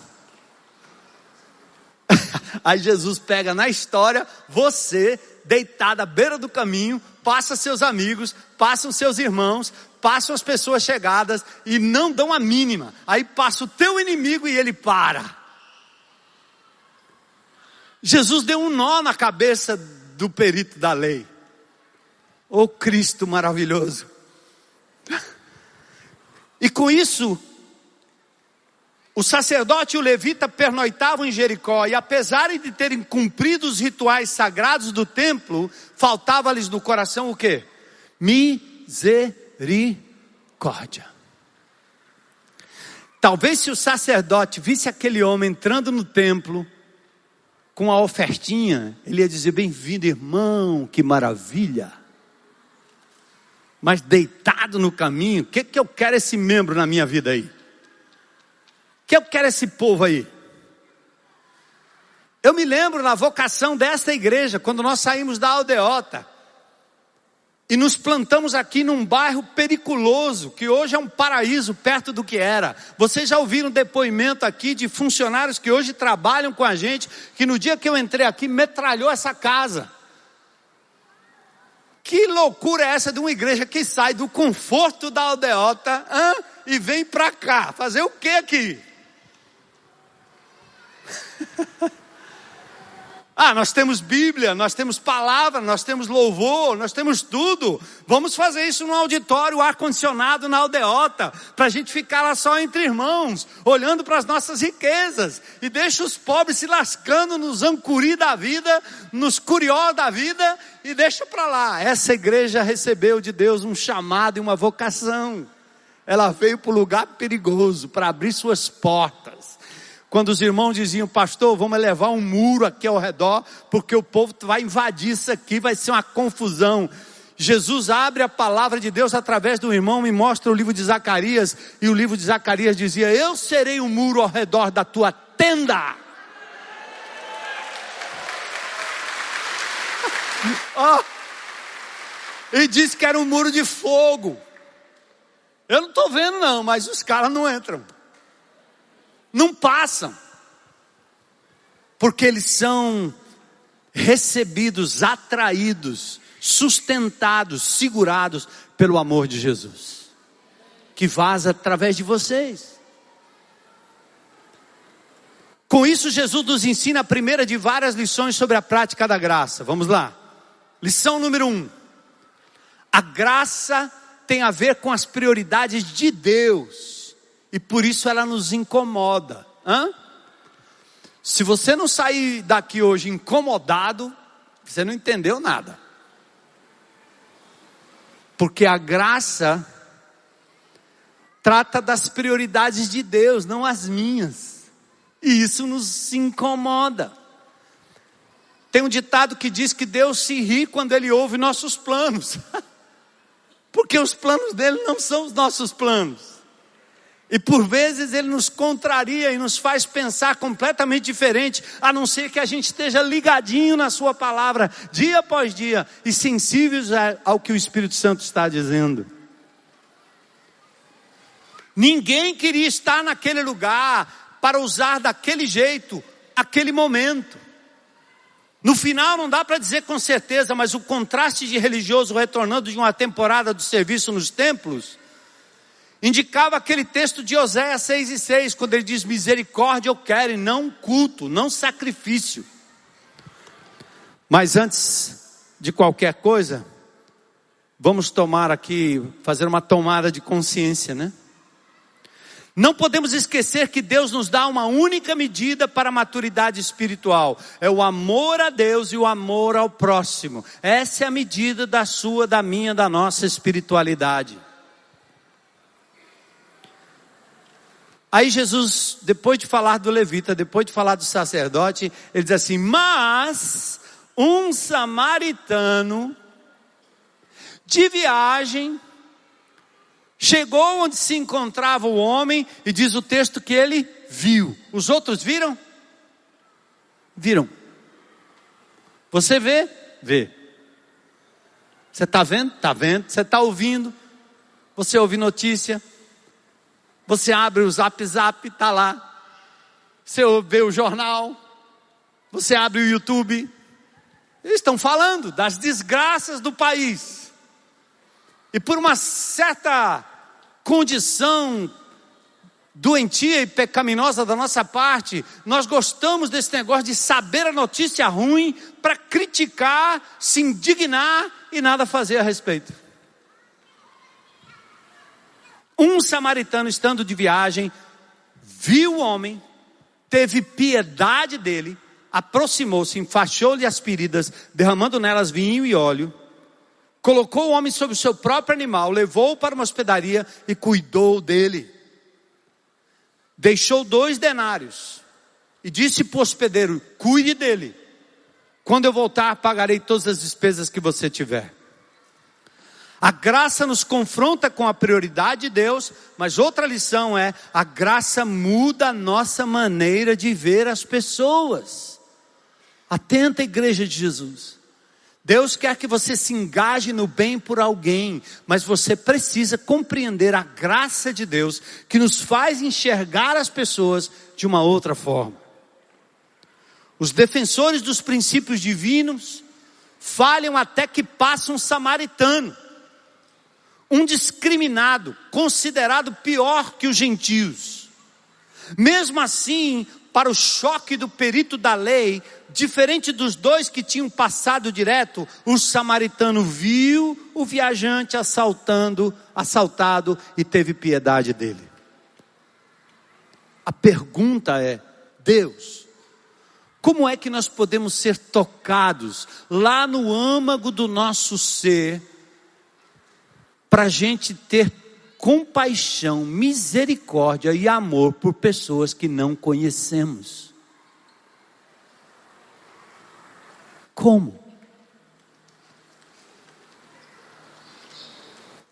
Aí Jesus pega na história você deitado à beira do caminho, passa seus amigos, passam seus irmãos, passam as pessoas chegadas e não dão a mínima. Aí passa o teu inimigo e ele para. Jesus deu um nó na cabeça do perito da lei. Ô oh, Cristo maravilhoso. E com isso, o sacerdote e o levita pernoitavam em Jericó, e apesar de terem cumprido os rituais sagrados do templo, faltava-lhes no coração o que? Misericórdia misericórdia. Talvez se o sacerdote visse aquele homem entrando no templo com a ofertinha, ele ia dizer: Bem-vindo, irmão, que maravilha. Mas deitado no caminho, o que, que eu quero esse membro na minha vida aí? O que eu quero esse povo aí? Eu me lembro na vocação desta igreja, quando nós saímos da aldeota. E nos plantamos aqui num bairro periculoso, que hoje é um paraíso perto do que era. Vocês já ouviram depoimento aqui de funcionários que hoje trabalham com a gente, que no dia que eu entrei aqui metralhou essa casa. Que loucura é essa de uma igreja que sai do conforto da aldeota e vem para cá? Fazer o que aqui? Ah, nós temos Bíblia, nós temos palavra, nós temos louvor, nós temos tudo. Vamos fazer isso no auditório, ar-condicionado na aldeota, para a gente ficar lá só entre irmãos, olhando para as nossas riquezas. E deixa os pobres se lascando nos ancuri da vida, nos curió da vida, e deixa para lá. Essa igreja recebeu de Deus um chamado e uma vocação. Ela veio para o lugar perigoso, para abrir suas portas quando os irmãos diziam, pastor, vamos levar um muro aqui ao redor, porque o povo vai invadir isso aqui, vai ser uma confusão. Jesus abre a palavra de Deus através do irmão e mostra o livro de Zacarias, e o livro de Zacarias dizia: Eu serei um muro ao redor da tua tenda. oh, e disse que era um muro de fogo. Eu não estou vendo, não, mas os caras não entram não passam, porque eles são recebidos, atraídos, sustentados, segurados pelo amor de Jesus, que vaza através de vocês. Com isso, Jesus nos ensina a primeira de várias lições sobre a prática da graça. Vamos lá. Lição número um: a graça tem a ver com as prioridades de Deus e por isso ela nos incomoda. Hã? Se você não sair daqui hoje incomodado, você não entendeu nada. Porque a graça trata das prioridades de Deus, não as minhas. E isso nos incomoda. Tem um ditado que diz que Deus se ri quando Ele ouve nossos planos. Porque os planos dele não são os nossos planos. E por vezes ele nos contraria e nos faz pensar completamente diferente, a não ser que a gente esteja ligadinho na Sua palavra, dia após dia, e sensíveis ao que o Espírito Santo está dizendo. Ninguém queria estar naquele lugar para usar daquele jeito, aquele momento. No final não dá para dizer com certeza, mas o contraste de religioso retornando de uma temporada do serviço nos templos indicava aquele texto de Oséias 6 e 6, quando ele diz: Misericórdia eu quero e não culto, não sacrifício. Mas antes de qualquer coisa, vamos tomar aqui, fazer uma tomada de consciência, né? Não podemos esquecer que Deus nos dá uma única medida para a maturidade espiritual: é o amor a Deus e o amor ao próximo. Essa é a medida da sua, da minha, da nossa espiritualidade. Aí Jesus, depois de falar do levita, depois de falar do sacerdote, ele diz assim: Mas um samaritano de viagem chegou onde se encontrava o homem e diz o texto que ele viu. Os outros viram? Viram. Você vê? Vê. Você está vendo? Está vendo. Você está ouvindo? Você ouve notícia? Você abre o zap zap, está lá. Você vê o jornal. Você abre o YouTube. Eles estão falando das desgraças do país. E por uma certa condição doentia e pecaminosa da nossa parte, nós gostamos desse negócio de saber a notícia ruim para criticar, se indignar e nada fazer a respeito. Um samaritano, estando de viagem, viu o homem, teve piedade dele, aproximou-se, enfaixou-lhe as feridas, derramando nelas vinho e óleo, colocou o homem sobre o seu próprio animal, levou-o para uma hospedaria e cuidou dele. Deixou dois denários e disse para o hospedeiro: cuide dele. Quando eu voltar, pagarei todas as despesas que você tiver. A graça nos confronta com a prioridade de Deus, mas outra lição é: a graça muda a nossa maneira de ver as pessoas. Atenta, igreja de Jesus. Deus quer que você se engaje no bem por alguém, mas você precisa compreender a graça de Deus que nos faz enxergar as pessoas de uma outra forma. Os defensores dos princípios divinos falham até que passa um samaritano, um discriminado, considerado pior que os gentios. Mesmo assim, para o choque do perito da lei, diferente dos dois que tinham passado direto, o samaritano viu o viajante assaltando, assaltado e teve piedade dele. A pergunta é: Deus, como é que nós podemos ser tocados lá no âmago do nosso ser, para a gente ter compaixão, misericórdia e amor por pessoas que não conhecemos. Como?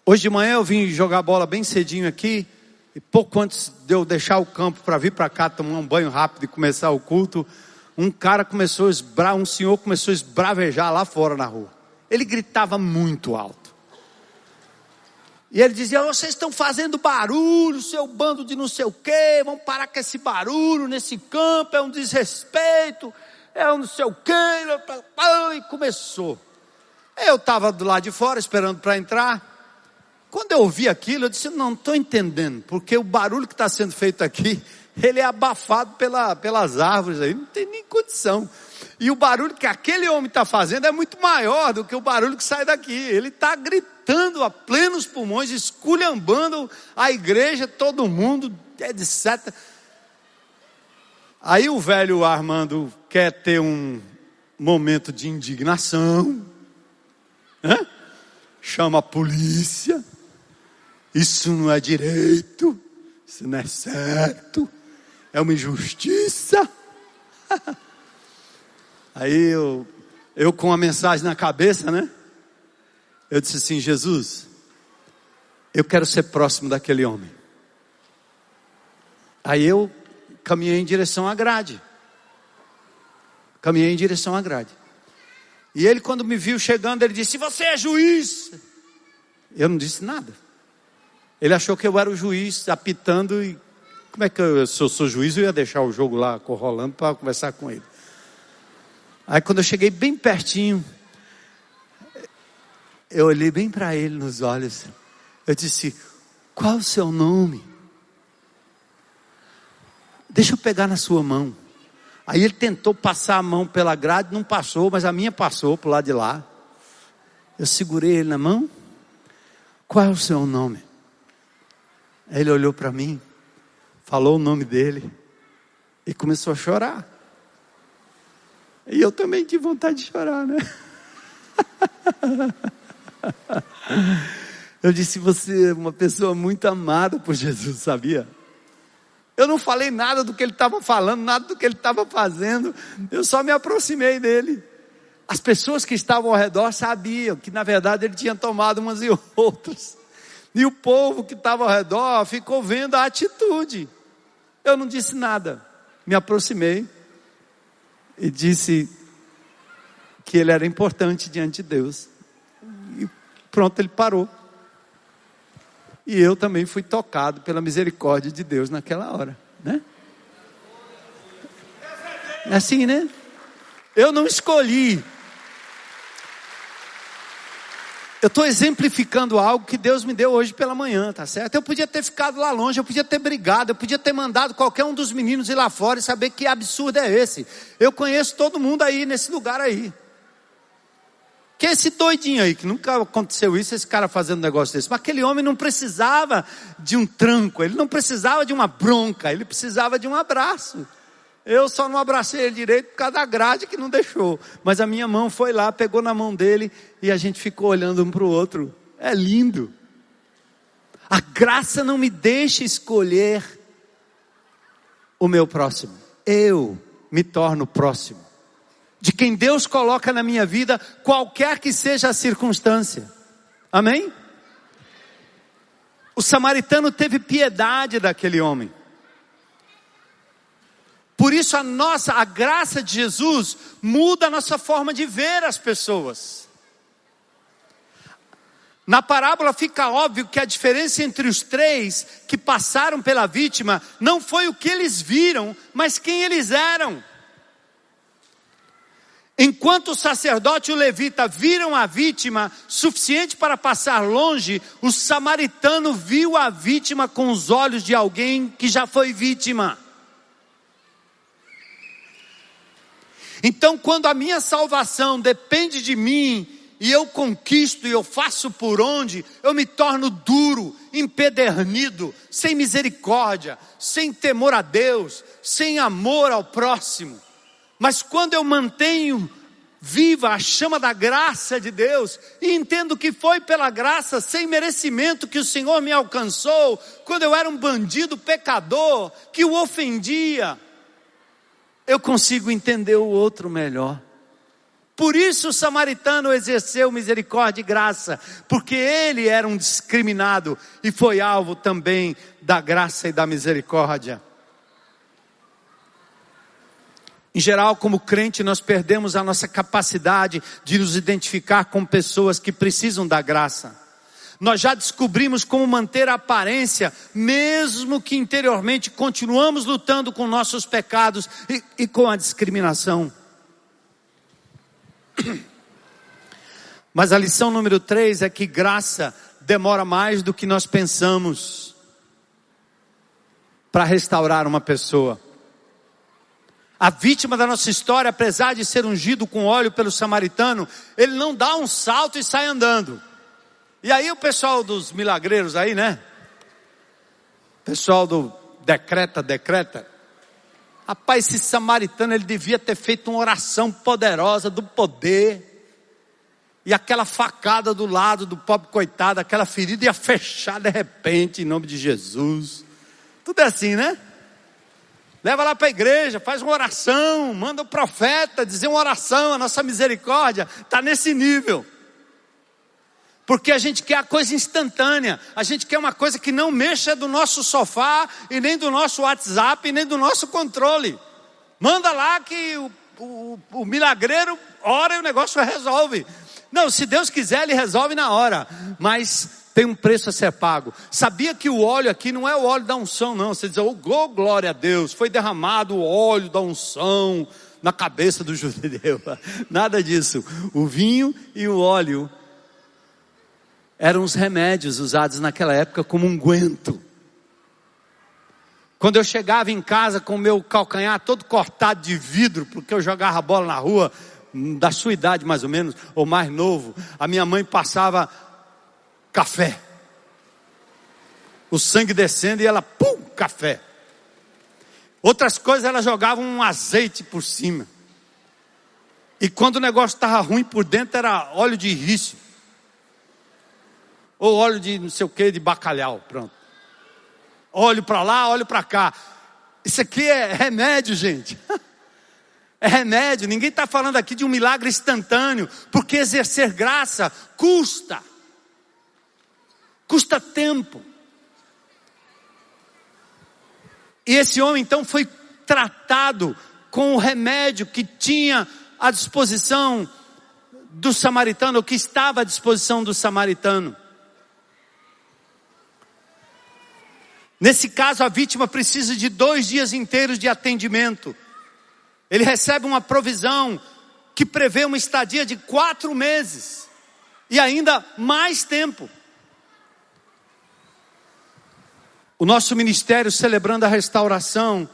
Hoje de manhã eu vim jogar bola bem cedinho aqui, e pouco antes de eu deixar o campo para vir para cá tomar um banho rápido e começar o culto, um cara começou a um senhor começou a esbravejar lá fora na rua. Ele gritava muito alto. E ele dizia: vocês estão fazendo barulho, seu bando de não sei o quê, vamos parar com esse barulho nesse campo, é um desrespeito, é um não sei o quê. E começou. Eu estava do lado de fora esperando para entrar. Quando eu ouvi aquilo, eu disse: não estou entendendo, porque o barulho que está sendo feito aqui, ele é abafado pela, pelas árvores aí, não tem nem condição. E o barulho que aquele homem está fazendo é muito maior do que o barulho que sai daqui. Ele está gritando a plenos pulmões, esculhambando a igreja, todo mundo, etc. Aí o velho Armando quer ter um momento de indignação, né? chama a polícia. Isso não é direito, isso não é certo, é uma injustiça. Aí eu, eu com a mensagem na cabeça, né? Eu disse assim: Jesus, eu quero ser próximo daquele homem. Aí eu caminhei em direção à grade. Caminhei em direção à grade. E ele, quando me viu chegando, ele disse: Você é juiz? Eu não disse nada. Ele achou que eu era o juiz, apitando, e como é que eu, se eu sou juiz, eu ia deixar o jogo lá rolando para conversar com ele. Aí quando eu cheguei bem pertinho, eu olhei bem para ele nos olhos. Eu disse: Qual o seu nome? Deixa eu pegar na sua mão. Aí ele tentou passar a mão pela grade, não passou, mas a minha passou para o lado de lá. Eu segurei ele na mão. Qual é o seu nome? Ele olhou para mim, falou o nome dele e começou a chorar. E eu também tive vontade de chorar, né? Eu disse: Você é uma pessoa muito amada por Jesus, sabia? Eu não falei nada do que ele estava falando, nada do que ele estava fazendo, eu só me aproximei dele. As pessoas que estavam ao redor sabiam que, na verdade, ele tinha tomado umas e outras. E o povo que estava ao redor ficou vendo a atitude. Eu não disse nada, me aproximei e disse que ele era importante diante de Deus. E pronto, ele parou. E eu também fui tocado pela misericórdia de Deus naquela hora, né? É assim, né? Eu não escolhi Eu estou exemplificando algo que Deus me deu hoje pela manhã, tá certo? Eu podia ter ficado lá longe, eu podia ter brigado, eu podia ter mandado qualquer um dos meninos ir lá fora e saber que absurdo é esse. Eu conheço todo mundo aí nesse lugar aí. Que é esse doidinho aí, que nunca aconteceu isso, esse cara fazendo um negócio desse. Mas aquele homem não precisava de um tranco, ele não precisava de uma bronca, ele precisava de um abraço. Eu só não abracei ele direito por causa da grade que não deixou. Mas a minha mão foi lá, pegou na mão dele e a gente ficou olhando um para o outro. É lindo. A graça não me deixa escolher o meu próximo. Eu me torno próximo. De quem Deus coloca na minha vida, qualquer que seja a circunstância. Amém? O samaritano teve piedade daquele homem. Por isso a nossa, a graça de Jesus muda a nossa forma de ver as pessoas. Na parábola fica óbvio que a diferença entre os três que passaram pela vítima não foi o que eles viram, mas quem eles eram. Enquanto o sacerdote e o levita viram a vítima suficiente para passar longe, o samaritano viu a vítima com os olhos de alguém que já foi vítima. Então, quando a minha salvação depende de mim, e eu conquisto e eu faço por onde, eu me torno duro, empedernido, sem misericórdia, sem temor a Deus, sem amor ao próximo. Mas quando eu mantenho viva a chama da graça de Deus e entendo que foi pela graça, sem merecimento, que o Senhor me alcançou, quando eu era um bandido pecador, que o ofendia, eu consigo entender o outro melhor. Por isso o samaritano exerceu misericórdia e graça, porque ele era um discriminado e foi alvo também da graça e da misericórdia. Em geral, como crente, nós perdemos a nossa capacidade de nos identificar com pessoas que precisam da graça. Nós já descobrimos como manter a aparência, mesmo que interiormente continuamos lutando com nossos pecados e, e com a discriminação. Mas a lição número 3 é que graça demora mais do que nós pensamos para restaurar uma pessoa. A vítima da nossa história, apesar de ser ungido com óleo pelo samaritano, ele não dá um salto e sai andando. E aí o pessoal dos milagreiros aí, né? Pessoal do decreta, decreta. Rapaz, esse samaritano ele devia ter feito uma oração poderosa do poder. E aquela facada do lado do pobre coitado, aquela ferida ia fechar de repente em nome de Jesus. Tudo é assim, né? Leva lá para a igreja, faz uma oração, manda o profeta dizer uma oração, a nossa misericórdia está nesse nível. Porque a gente quer a coisa instantânea, a gente quer uma coisa que não mexa do nosso sofá, e nem do nosso WhatsApp, e nem do nosso controle. Manda lá que o, o, o milagreiro ora e o negócio resolve. Não, se Deus quiser, Ele resolve na hora. Mas tem um preço a ser pago. Sabia que o óleo aqui não é o óleo da unção, não. Você diz, oh, glória a Deus, foi derramado o óleo da unção na cabeça do judeu. Nada disso. O vinho e o óleo eram os remédios usados naquela época como unguento. Quando eu chegava em casa com o meu calcanhar todo cortado de vidro, porque eu jogava bola na rua, da sua idade mais ou menos, ou mais novo, a minha mãe passava café. O sangue descendo e ela, pum, café. Outras coisas ela jogava um azeite por cima. E quando o negócio estava ruim por dentro era óleo de rício. Ou óleo de não sei o que, de bacalhau, pronto. Óleo para lá, óleo para cá. Isso aqui é remédio, gente. É remédio. Ninguém está falando aqui de um milagre instantâneo, porque exercer graça custa custa tempo. E esse homem então foi tratado com o remédio que tinha à disposição do samaritano, que estava à disposição do samaritano. Nesse caso, a vítima precisa de dois dias inteiros de atendimento. Ele recebe uma provisão que prevê uma estadia de quatro meses e ainda mais tempo. O nosso ministério celebrando a restauração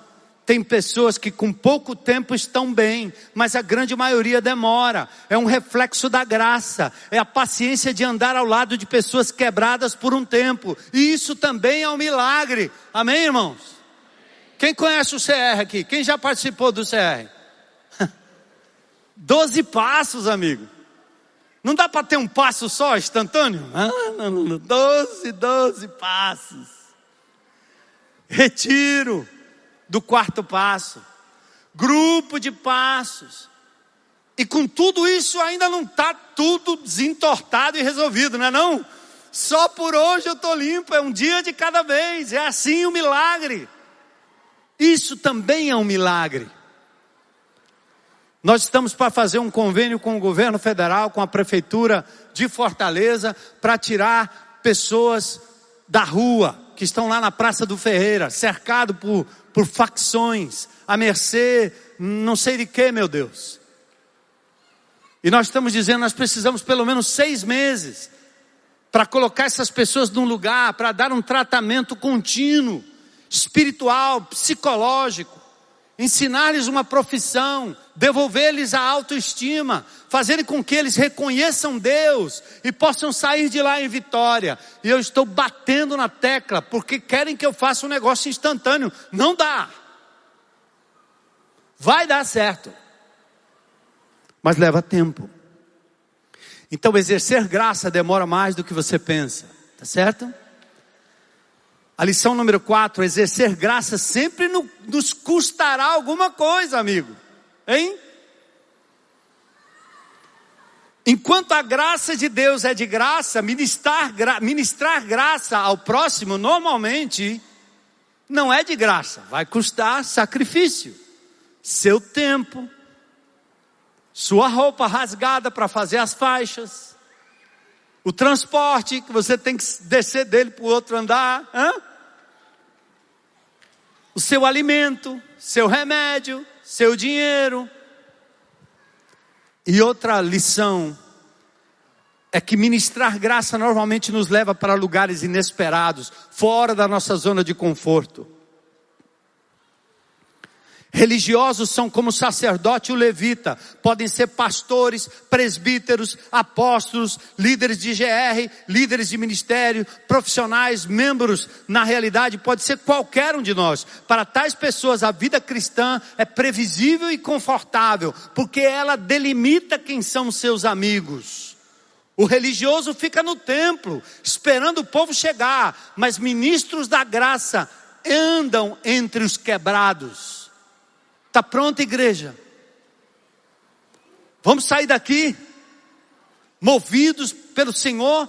tem pessoas que com pouco tempo estão bem, mas a grande maioria demora. É um reflexo da graça, é a paciência de andar ao lado de pessoas quebradas por um tempo. E isso também é um milagre. Amém, irmãos? Quem conhece o CR aqui? Quem já participou do CR? Doze passos, amigo. Não dá para ter um passo só instantâneo? Ah. Doze, doze passos retiro do quarto passo, grupo de passos. E com tudo isso ainda não está tudo desentortado e resolvido, não é não? Só por hoje eu estou limpo, é um dia de cada vez, é assim o um milagre. Isso também é um milagre. Nós estamos para fazer um convênio com o governo federal, com a prefeitura de Fortaleza, para tirar pessoas da rua, que estão lá na Praça do Ferreira, cercado por, por facções, à mercê, não sei de que, meu Deus. E nós estamos dizendo, nós precisamos pelo menos seis meses para colocar essas pessoas num lugar, para dar um tratamento contínuo, espiritual, psicológico, ensinar-lhes uma profissão, devolver-lhes a autoestima, fazerem com que eles reconheçam Deus e possam sair de lá em vitória. E eu estou batendo na tecla porque querem que eu faça um negócio instantâneo. Não dá. Vai dar certo. Mas leva tempo. Então exercer graça demora mais do que você pensa, tá certo? A lição número 4, exercer graça sempre no, nos custará alguma coisa, amigo. Hein? Enquanto a graça de Deus é de graça, ministrar, ministrar graça ao próximo normalmente não é de graça, vai custar sacrifício, seu tempo, sua roupa rasgada para fazer as faixas, o transporte que você tem que descer dele para o outro andar, hã? O seu alimento, seu remédio, seu dinheiro. E outra lição é que ministrar graça normalmente nos leva para lugares inesperados, fora da nossa zona de conforto. Religiosos são como o sacerdote e o levita, podem ser pastores, presbíteros, apóstolos, líderes de GR, líderes de ministério, profissionais, membros, na realidade pode ser qualquer um de nós. Para tais pessoas a vida cristã é previsível e confortável, porque ela delimita quem são seus amigos. O religioso fica no templo, esperando o povo chegar, mas ministros da graça andam entre os quebrados. Está pronta, igreja? Vamos sair daqui, movidos pelo Senhor,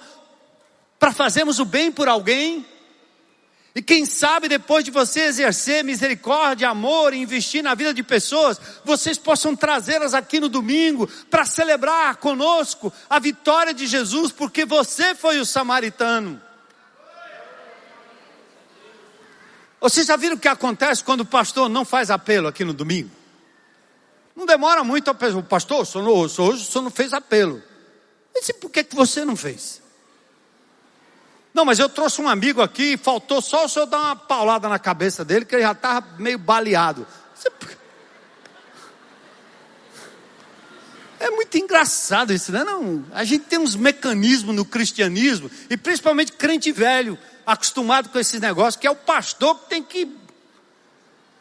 para fazermos o bem por alguém. E quem sabe depois de você exercer misericórdia, amor e investir na vida de pessoas, vocês possam trazê-las aqui no domingo para celebrar conosco a vitória de Jesus, porque você foi o samaritano. Vocês já viram o que acontece quando o pastor não faz apelo aqui no domingo? Não demora muito a pessoa, pastor, hoje o senhor não fez apelo. Eu disse, por que, que você não fez? Não, mas eu trouxe um amigo aqui, faltou só o senhor dar uma paulada na cabeça dele, que ele já estava meio baleado. É muito engraçado isso, né? Não, a gente tem uns mecanismos no cristianismo, e principalmente crente velho, acostumado com esse negócio, que é o pastor que tem que.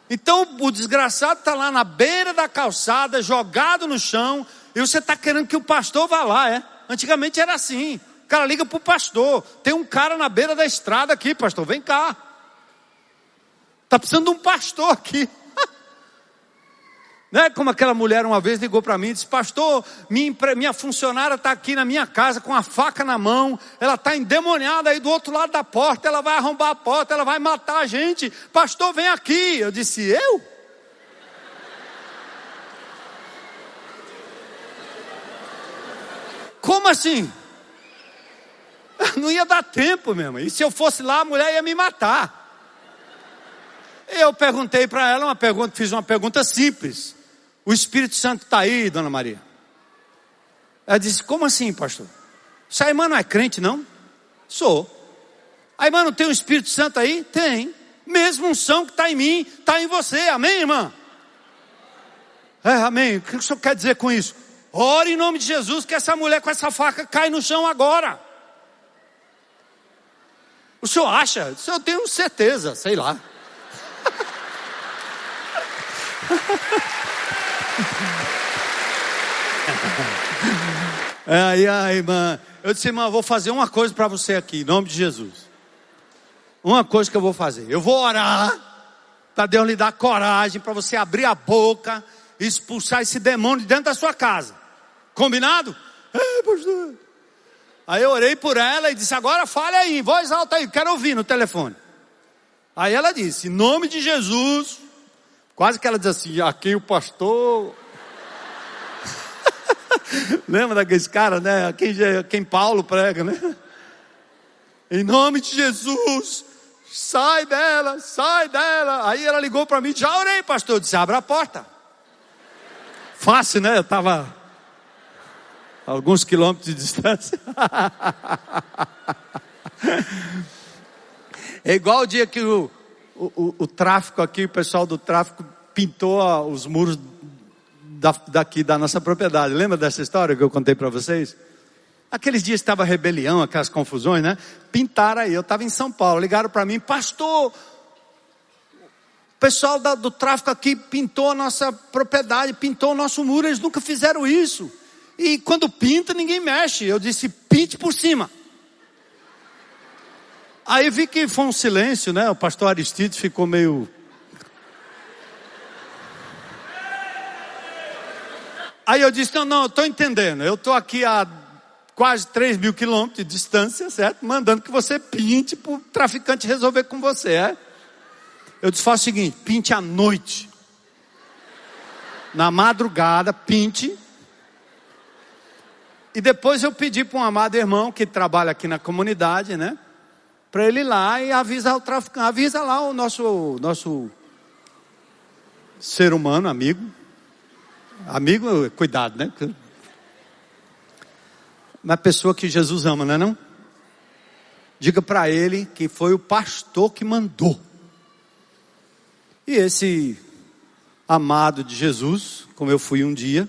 Então o desgraçado está lá na beira da calçada, jogado no chão, e você está querendo que o pastor vá lá, é? Antigamente era assim. O cara liga para o pastor. Tem um cara na beira da estrada aqui, pastor, vem cá. Está precisando de um pastor aqui. Né? Como aquela mulher uma vez ligou para mim e disse: Pastor, minha, minha funcionária está aqui na minha casa com a faca na mão, ela está endemoniada aí do outro lado da porta, ela vai arrombar a porta, ela vai matar a gente. Pastor, vem aqui. Eu disse: Eu? Como assim? Não ia dar tempo mesmo. E se eu fosse lá, a mulher ia me matar. Eu perguntei para ela uma pergunta, fiz uma pergunta simples. O Espírito Santo está aí, dona Maria. Ela disse: Como assim, pastor? Essa irmã não é crente, não? Sou. A irmã não tem o Espírito Santo aí? Tem. Mesmo unção que está em mim, está em você. Amém, irmã? É, amém. O que o senhor quer dizer com isso? Ore em nome de Jesus que essa mulher com essa faca cai no chão agora. O senhor acha? Eu tenho certeza, sei lá. Aí a irmã, eu disse, irmã, eu vou fazer uma coisa para você aqui, em nome de Jesus. Uma coisa que eu vou fazer. Eu vou orar para Deus lhe dar coragem para você abrir a boca e expulsar esse demônio de dentro da sua casa. Combinado? É, pastor. Aí eu orei por ela e disse: Agora fale aí, em voz alta aí, quero ouvir no telefone. Aí ela disse: Em nome de Jesus. Quase que ela diz assim: Aqui o pastor Lembra daqueles caras, né? Quem, quem Paulo prega, né? Em nome de Jesus, sai dela, sai dela. Aí ela ligou para mim, já orei, pastor. Eu disse, abra a porta. Fácil, né? Eu estava alguns quilômetros de distância. é igual o dia que o, o, o, tráfico aqui, o pessoal do tráfico pintou os muros da, daqui da nossa propriedade. Lembra dessa história que eu contei para vocês? Aqueles dias estava rebelião, aquelas confusões, né? Pintaram aí. Eu estava em São Paulo, ligaram para mim, pastor. O pessoal da, do tráfico aqui pintou a nossa propriedade, pintou o nosso muro, eles nunca fizeram isso. E quando pinta, ninguém mexe. Eu disse, pinte por cima. Aí vi que foi um silêncio, né? O pastor Aristides ficou meio. Aí eu disse: Não, não, eu estou entendendo. Eu estou aqui a quase 3 mil quilômetros de distância, certo? Mandando que você pinte para o traficante resolver com você, é? Eu disse: Faça o seguinte: pinte à noite. Na madrugada, pinte e depois eu pedi para um amado irmão que trabalha aqui na comunidade, né? Para ele ir lá e avisar o traficante. Avisa lá o nosso, nosso ser humano, amigo. Amigo, cuidado, né? Uma pessoa que Jesus ama, não é não? Diga para ele que foi o pastor que mandou. E esse amado de Jesus, como eu fui um dia,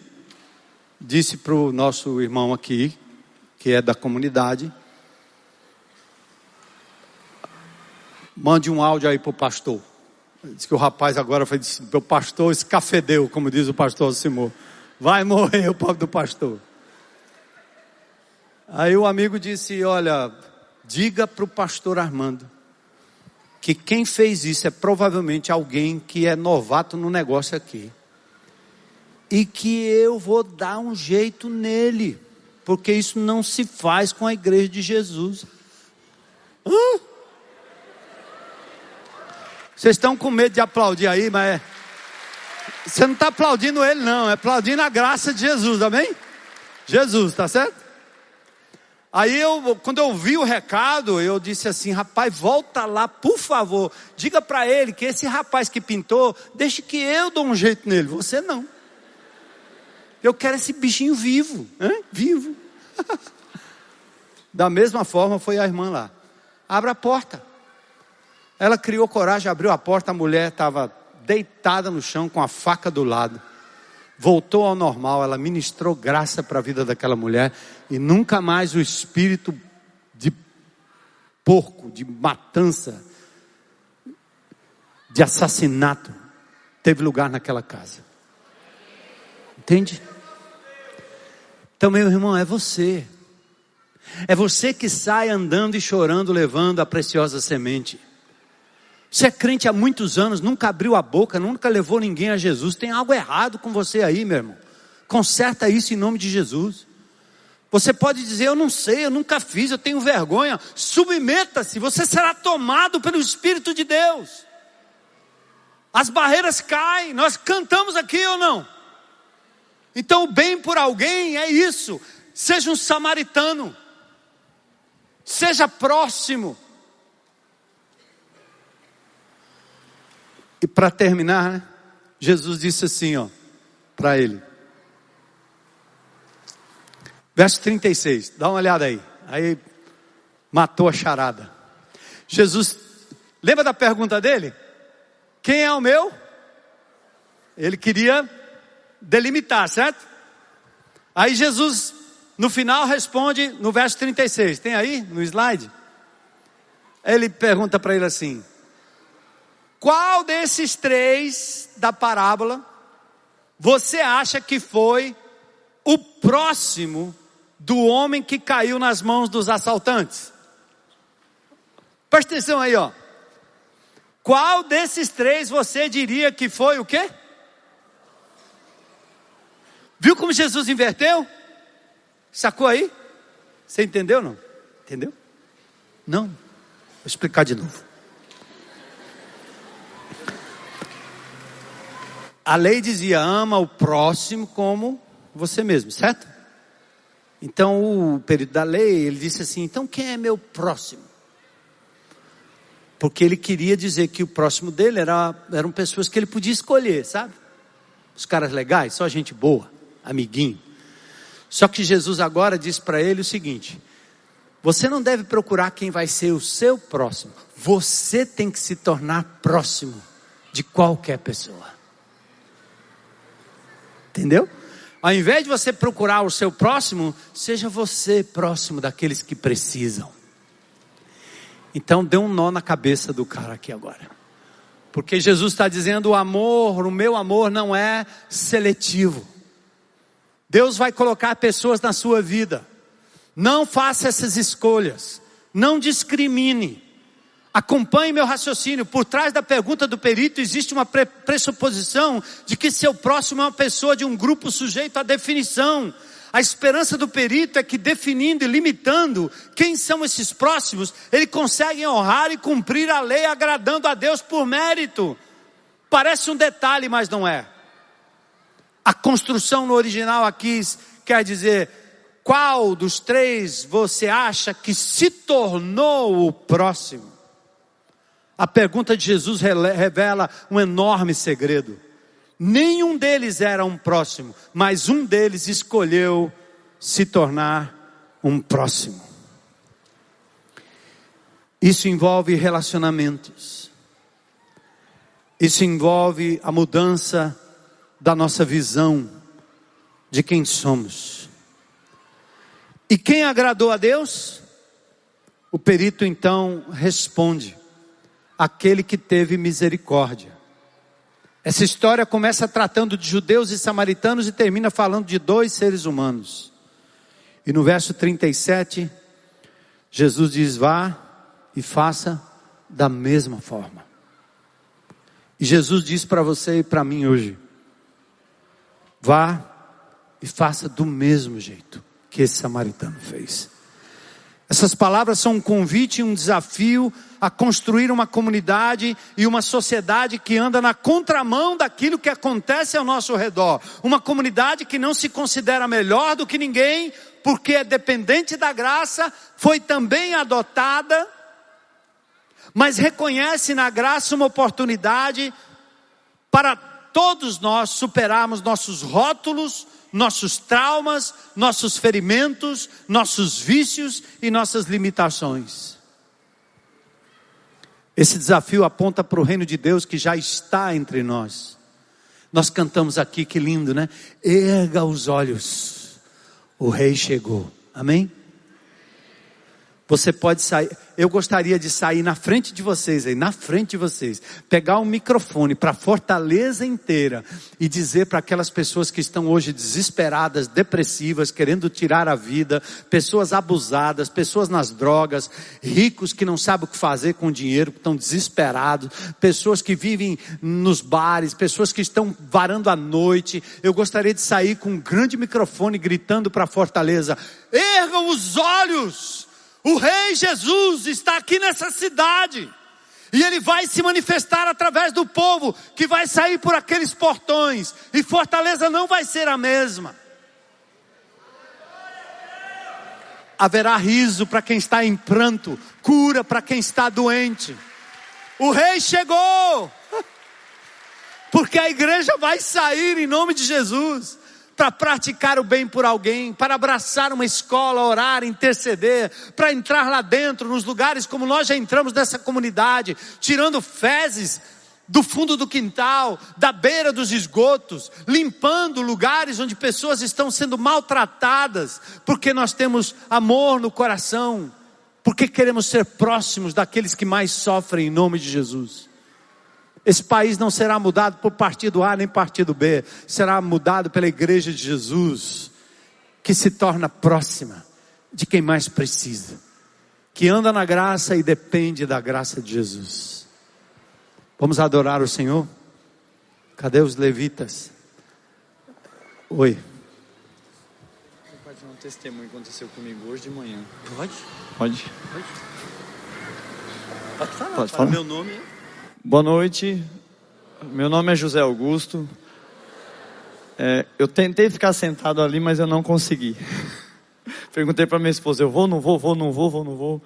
disse para o nosso irmão aqui, que é da comunidade, mande um áudio aí para o pastor. Diz que o rapaz agora foi o pastor escafedeu, como diz o pastor Simão. Vai morrer o pobre do pastor. Aí o amigo disse: Olha, diga para o pastor Armando que quem fez isso é provavelmente alguém que é novato no negócio aqui e que eu vou dar um jeito nele, porque isso não se faz com a igreja de Jesus. Hã? Vocês estão com medo de aplaudir aí, mas é... você não está aplaudindo ele, não, é aplaudindo a graça de Jesus, amém? Jesus, tá certo? Aí eu, quando eu vi o recado, eu disse assim, rapaz, volta lá, por favor, diga para ele que esse rapaz que pintou, deixe que eu dou um jeito nele, você não. Eu quero esse bichinho vivo, hein? vivo. da mesma forma foi a irmã lá. Abra a porta. Ela criou coragem, abriu a porta, a mulher estava deitada no chão com a faca do lado. Voltou ao normal, ela ministrou graça para a vida daquela mulher e nunca mais o espírito de porco, de matança, de assassinato teve lugar naquela casa. Entende? Então, meu irmão, é você. É você que sai andando e chorando, levando a preciosa semente. Você é crente há muitos anos, nunca abriu a boca, nunca levou ninguém a Jesus. Tem algo errado com você aí, meu irmão. Conserta isso em nome de Jesus. Você pode dizer, eu não sei, eu nunca fiz, eu tenho vergonha. Submeta-se, você será tomado pelo Espírito de Deus. As barreiras caem, nós cantamos aqui ou não? Então, o bem por alguém é isso. Seja um samaritano. Seja próximo. E para terminar, né, Jesus disse assim, ó, para ele. Verso 36, dá uma olhada aí. Aí matou a charada. Jesus, lembra da pergunta dele? Quem é o meu? Ele queria delimitar, certo? Aí Jesus, no final, responde no verso 36. Tem aí no slide? Ele pergunta para ele assim: Qual desses três da parábola você acha que foi o próximo do homem que caiu nas mãos dos assaltantes? Presta atenção aí, ó. Qual desses três você diria que foi o quê? Viu como Jesus inverteu? Sacou aí? Você entendeu não? Entendeu? Não. Vou explicar de novo. A lei dizia: ama o próximo como você mesmo, certo? Então, o período da lei, ele disse assim: então quem é meu próximo? Porque ele queria dizer que o próximo dele era, eram pessoas que ele podia escolher, sabe? Os caras legais, só gente boa, amiguinho. Só que Jesus agora diz para ele o seguinte: você não deve procurar quem vai ser o seu próximo, você tem que se tornar próximo de qualquer pessoa. Entendeu? Ao invés de você procurar o seu próximo, seja você próximo daqueles que precisam. Então dê um nó na cabeça do cara aqui agora. Porque Jesus está dizendo: o amor, o meu amor não é seletivo. Deus vai colocar pessoas na sua vida. Não faça essas escolhas. Não discrimine. Acompanhe meu raciocínio. Por trás da pergunta do perito existe uma pressuposição de que seu próximo é uma pessoa de um grupo sujeito à definição. A esperança do perito é que definindo e limitando quem são esses próximos, ele consegue honrar e cumprir a lei agradando a Deus por mérito. Parece um detalhe, mas não é. A construção no original aqui quer dizer qual dos três você acha que se tornou o próximo? A pergunta de Jesus revela um enorme segredo. Nenhum deles era um próximo, mas um deles escolheu se tornar um próximo. Isso envolve relacionamentos. Isso envolve a mudança da nossa visão de quem somos. E quem agradou a Deus? O perito então responde: aquele que teve misericórdia. Essa história começa tratando de judeus e samaritanos e termina falando de dois seres humanos. E no verso 37, Jesus diz: Vá e faça da mesma forma. E Jesus diz para você e para mim hoje: Vá e faça do mesmo jeito que esse samaritano fez. Essas palavras são um convite e um desafio a construir uma comunidade e uma sociedade que anda na contramão daquilo que acontece ao nosso redor. Uma comunidade que não se considera melhor do que ninguém, porque é dependente da graça, foi também adotada, mas reconhece na graça uma oportunidade para todos nós superarmos nossos rótulos, nossos traumas, nossos ferimentos, nossos vícios e nossas limitações. Esse desafio aponta para o reino de Deus que já está entre nós. Nós cantamos aqui, que lindo, né? Erga os olhos, o rei chegou. Amém? Você pode sair. Eu gostaria de sair na frente de vocês, aí, na frente de vocês, pegar um microfone para fortaleza inteira e dizer para aquelas pessoas que estão hoje desesperadas, depressivas, querendo tirar a vida, pessoas abusadas, pessoas nas drogas, ricos que não sabem o que fazer com o dinheiro, que estão desesperados, pessoas que vivem nos bares, pessoas que estão varando a noite. Eu gostaria de sair com um grande microfone gritando para fortaleza: ergam os olhos! O Rei Jesus está aqui nessa cidade. E ele vai se manifestar através do povo que vai sair por aqueles portões. E Fortaleza não vai ser a mesma. Haverá riso para quem está em pranto, cura para quem está doente. O rei chegou. Porque a igreja vai sair em nome de Jesus para praticar o bem por alguém, para abraçar uma escola, orar, interceder, para entrar lá dentro, nos lugares como nós já entramos nessa comunidade, tirando fezes do fundo do quintal, da beira dos esgotos, limpando lugares onde pessoas estão sendo maltratadas, porque nós temos amor no coração, porque queremos ser próximos daqueles que mais sofrem em nome de Jesus. Esse país não será mudado por partido A nem partido B, será mudado pela igreja de Jesus, que se torna próxima de quem mais precisa, que anda na graça e depende da graça de Jesus. Vamos adorar o Senhor? Cadê os levitas? Oi. Vou compartilhar um testemunho que aconteceu comigo hoje de manhã. Pode? Pode? Pode. Pode falar. Pode falar. Meu nome é... Boa noite, meu nome é José Augusto. É, eu tentei ficar sentado ali, mas eu não consegui. Perguntei para minha esposa, eu vou, não vou, vou, não vou, vou, não vou.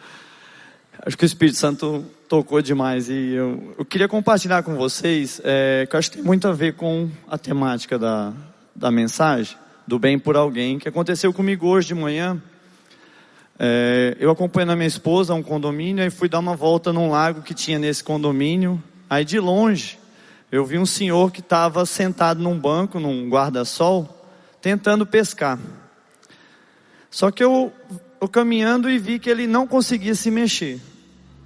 Acho que o Espírito Santo tocou demais e eu, eu queria compartilhar com vocês, é, que eu acho que tem muito a ver com a temática da, da mensagem, do bem por alguém, que aconteceu comigo hoje de manhã. É, eu acompanhando a minha esposa a um condomínio e fui dar uma volta num lago que tinha nesse condomínio. Aí de longe, eu vi um senhor que estava sentado num banco, num guarda-sol, tentando pescar. Só que eu, eu caminhando e vi que ele não conseguia se mexer.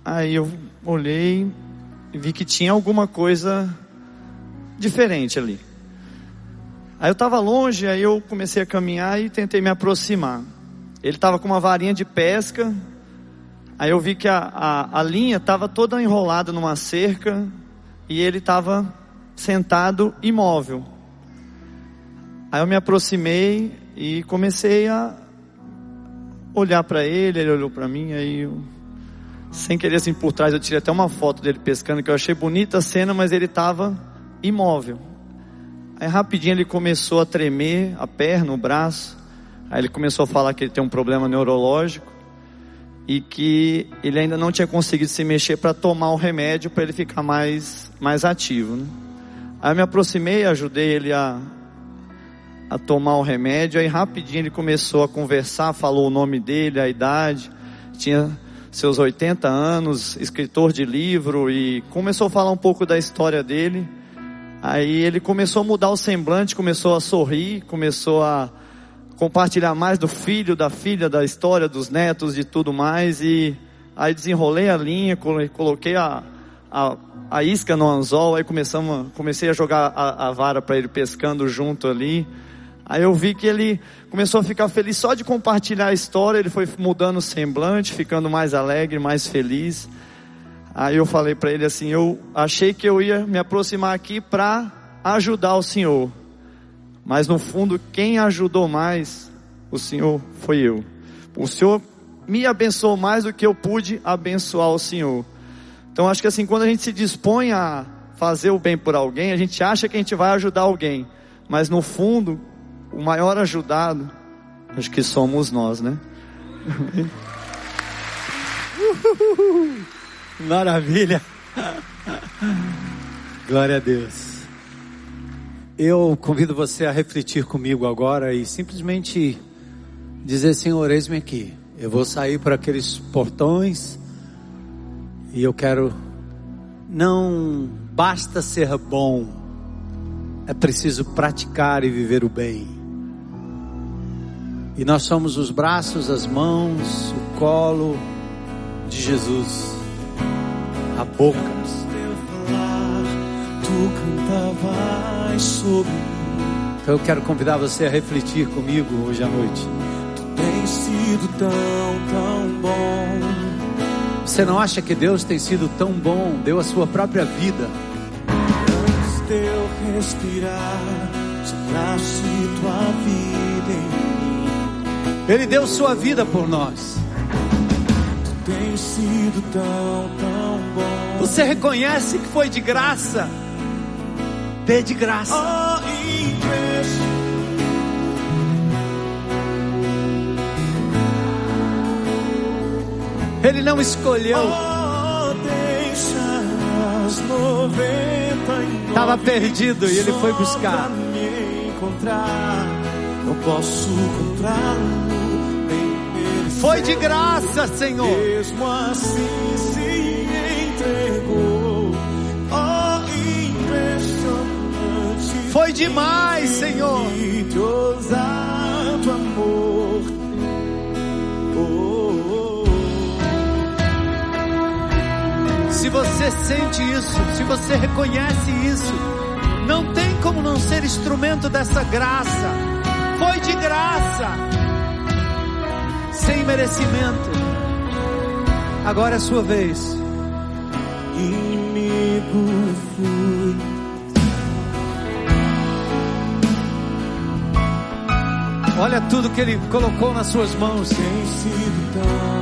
Aí eu olhei e vi que tinha alguma coisa diferente ali. Aí eu estava longe, aí eu comecei a caminhar e tentei me aproximar. Ele estava com uma varinha de pesca. Aí eu vi que a, a, a linha estava toda enrolada numa cerca e ele estava sentado imóvel. Aí eu me aproximei e comecei a olhar para ele, ele olhou para mim, aí eu, sem querer assim por trás, eu tirei até uma foto dele pescando, que eu achei bonita a cena, mas ele estava imóvel. Aí rapidinho ele começou a tremer a perna, o braço. Aí ele começou a falar que ele tem um problema neurológico e que ele ainda não tinha conseguido se mexer para tomar o remédio para ele ficar mais, mais ativo. Né? Aí eu me aproximei, ajudei ele a, a tomar o remédio. Aí rapidinho ele começou a conversar, falou o nome dele, a idade, tinha seus 80 anos, escritor de livro e começou a falar um pouco da história dele. Aí ele começou a mudar o semblante, começou a sorrir, começou a compartilhar mais do filho, da filha, da história, dos netos, de tudo mais. E aí desenrolei a linha, coloquei a, a, a isca no anzol, aí começamos, comecei a jogar a, a vara para ele pescando junto ali. Aí eu vi que ele começou a ficar feliz só de compartilhar a história, ele foi mudando o semblante, ficando mais alegre, mais feliz. Aí eu falei para ele assim: eu achei que eu ia me aproximar aqui para ajudar o senhor, mas no fundo, quem ajudou mais o senhor foi eu. O senhor me abençoou mais do que eu pude abençoar o senhor. Então acho que assim, quando a gente se dispõe a fazer o bem por alguém, a gente acha que a gente vai ajudar alguém, mas no fundo, o maior ajudado, acho que somos nós, né? Maravilha. Glória a Deus. Eu convido você a refletir comigo agora e simplesmente dizer: Senhor, eis-me aqui. Eu vou sair para aqueles portões e eu quero. Não basta ser bom, é preciso praticar e viver o bem. E nós somos os braços, as mãos, o colo de Jesus, a boca. Então eu quero convidar você a refletir comigo hoje à noite. Tu tens sido tão, tão bom. Você não acha que Deus tem sido tão bom? Deu a sua própria vida. Antes de eu respirar, sopraste tua vida em mim. Ele deu sua vida por nós. Tu tens sido tão, tão bom. Você reconhece que foi de graça? Dê de graça. Ele não escolheu. Estava perdido e ele foi buscar. pra me encontrar. Não posso encontrá-lo. Foi de graça, Senhor. Mesmo assim Foi demais, Senhor. Amor. Oh, oh, Se você sente isso, se você reconhece isso, não tem como não ser instrumento dessa graça. Foi de graça, sem merecimento. Agora é a sua vez. Olha tudo que Ele colocou nas suas mãos. Tem sido tão.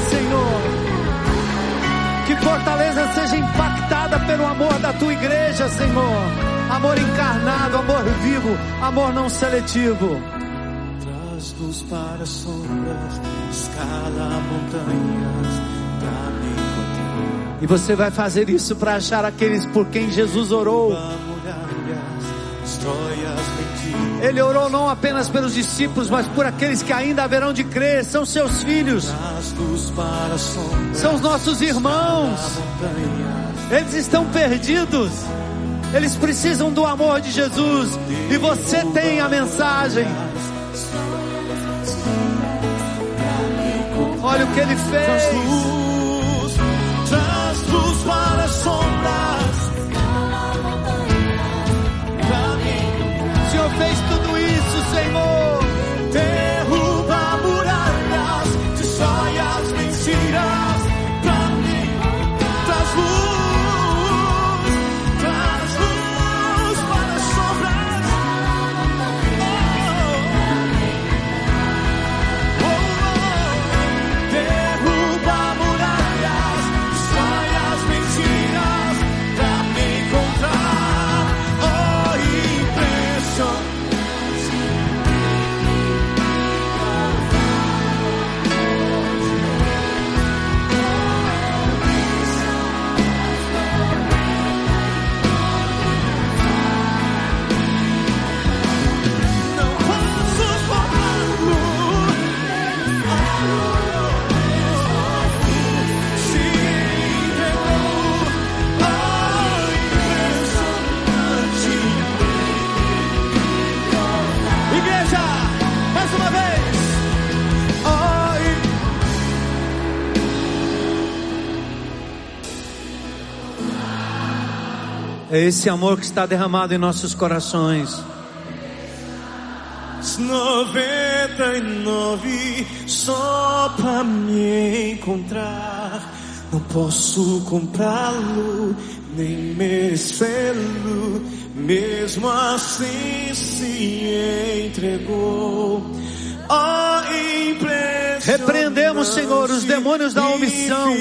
Senhor. Que Fortaleza seja impactada pelo amor da tua igreja, Senhor. Amor encarnado, amor vivo, amor não seletivo. Traz luz para sombras, escala montanhas pra me. E você vai fazer isso para achar aqueles por quem Jesus orou. Muralhas, destrói ele orou não apenas pelos discípulos, mas por aqueles que ainda haverão de crer, são seus filhos, são os nossos irmãos. Eles estão perdidos. Eles precisam do amor de Jesus. E você tem a mensagem. Olha o que ele fez. É esse amor que está derramado em nossos corações. 99 só pra me encontrar. Não posso comprá-lo, nem merecê-lo. Mesmo assim se entregou. Repreendemos, Senhor, os demônios da omissão.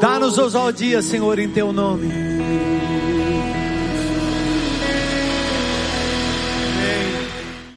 Dá-nos ousadia, Senhor, em teu nome.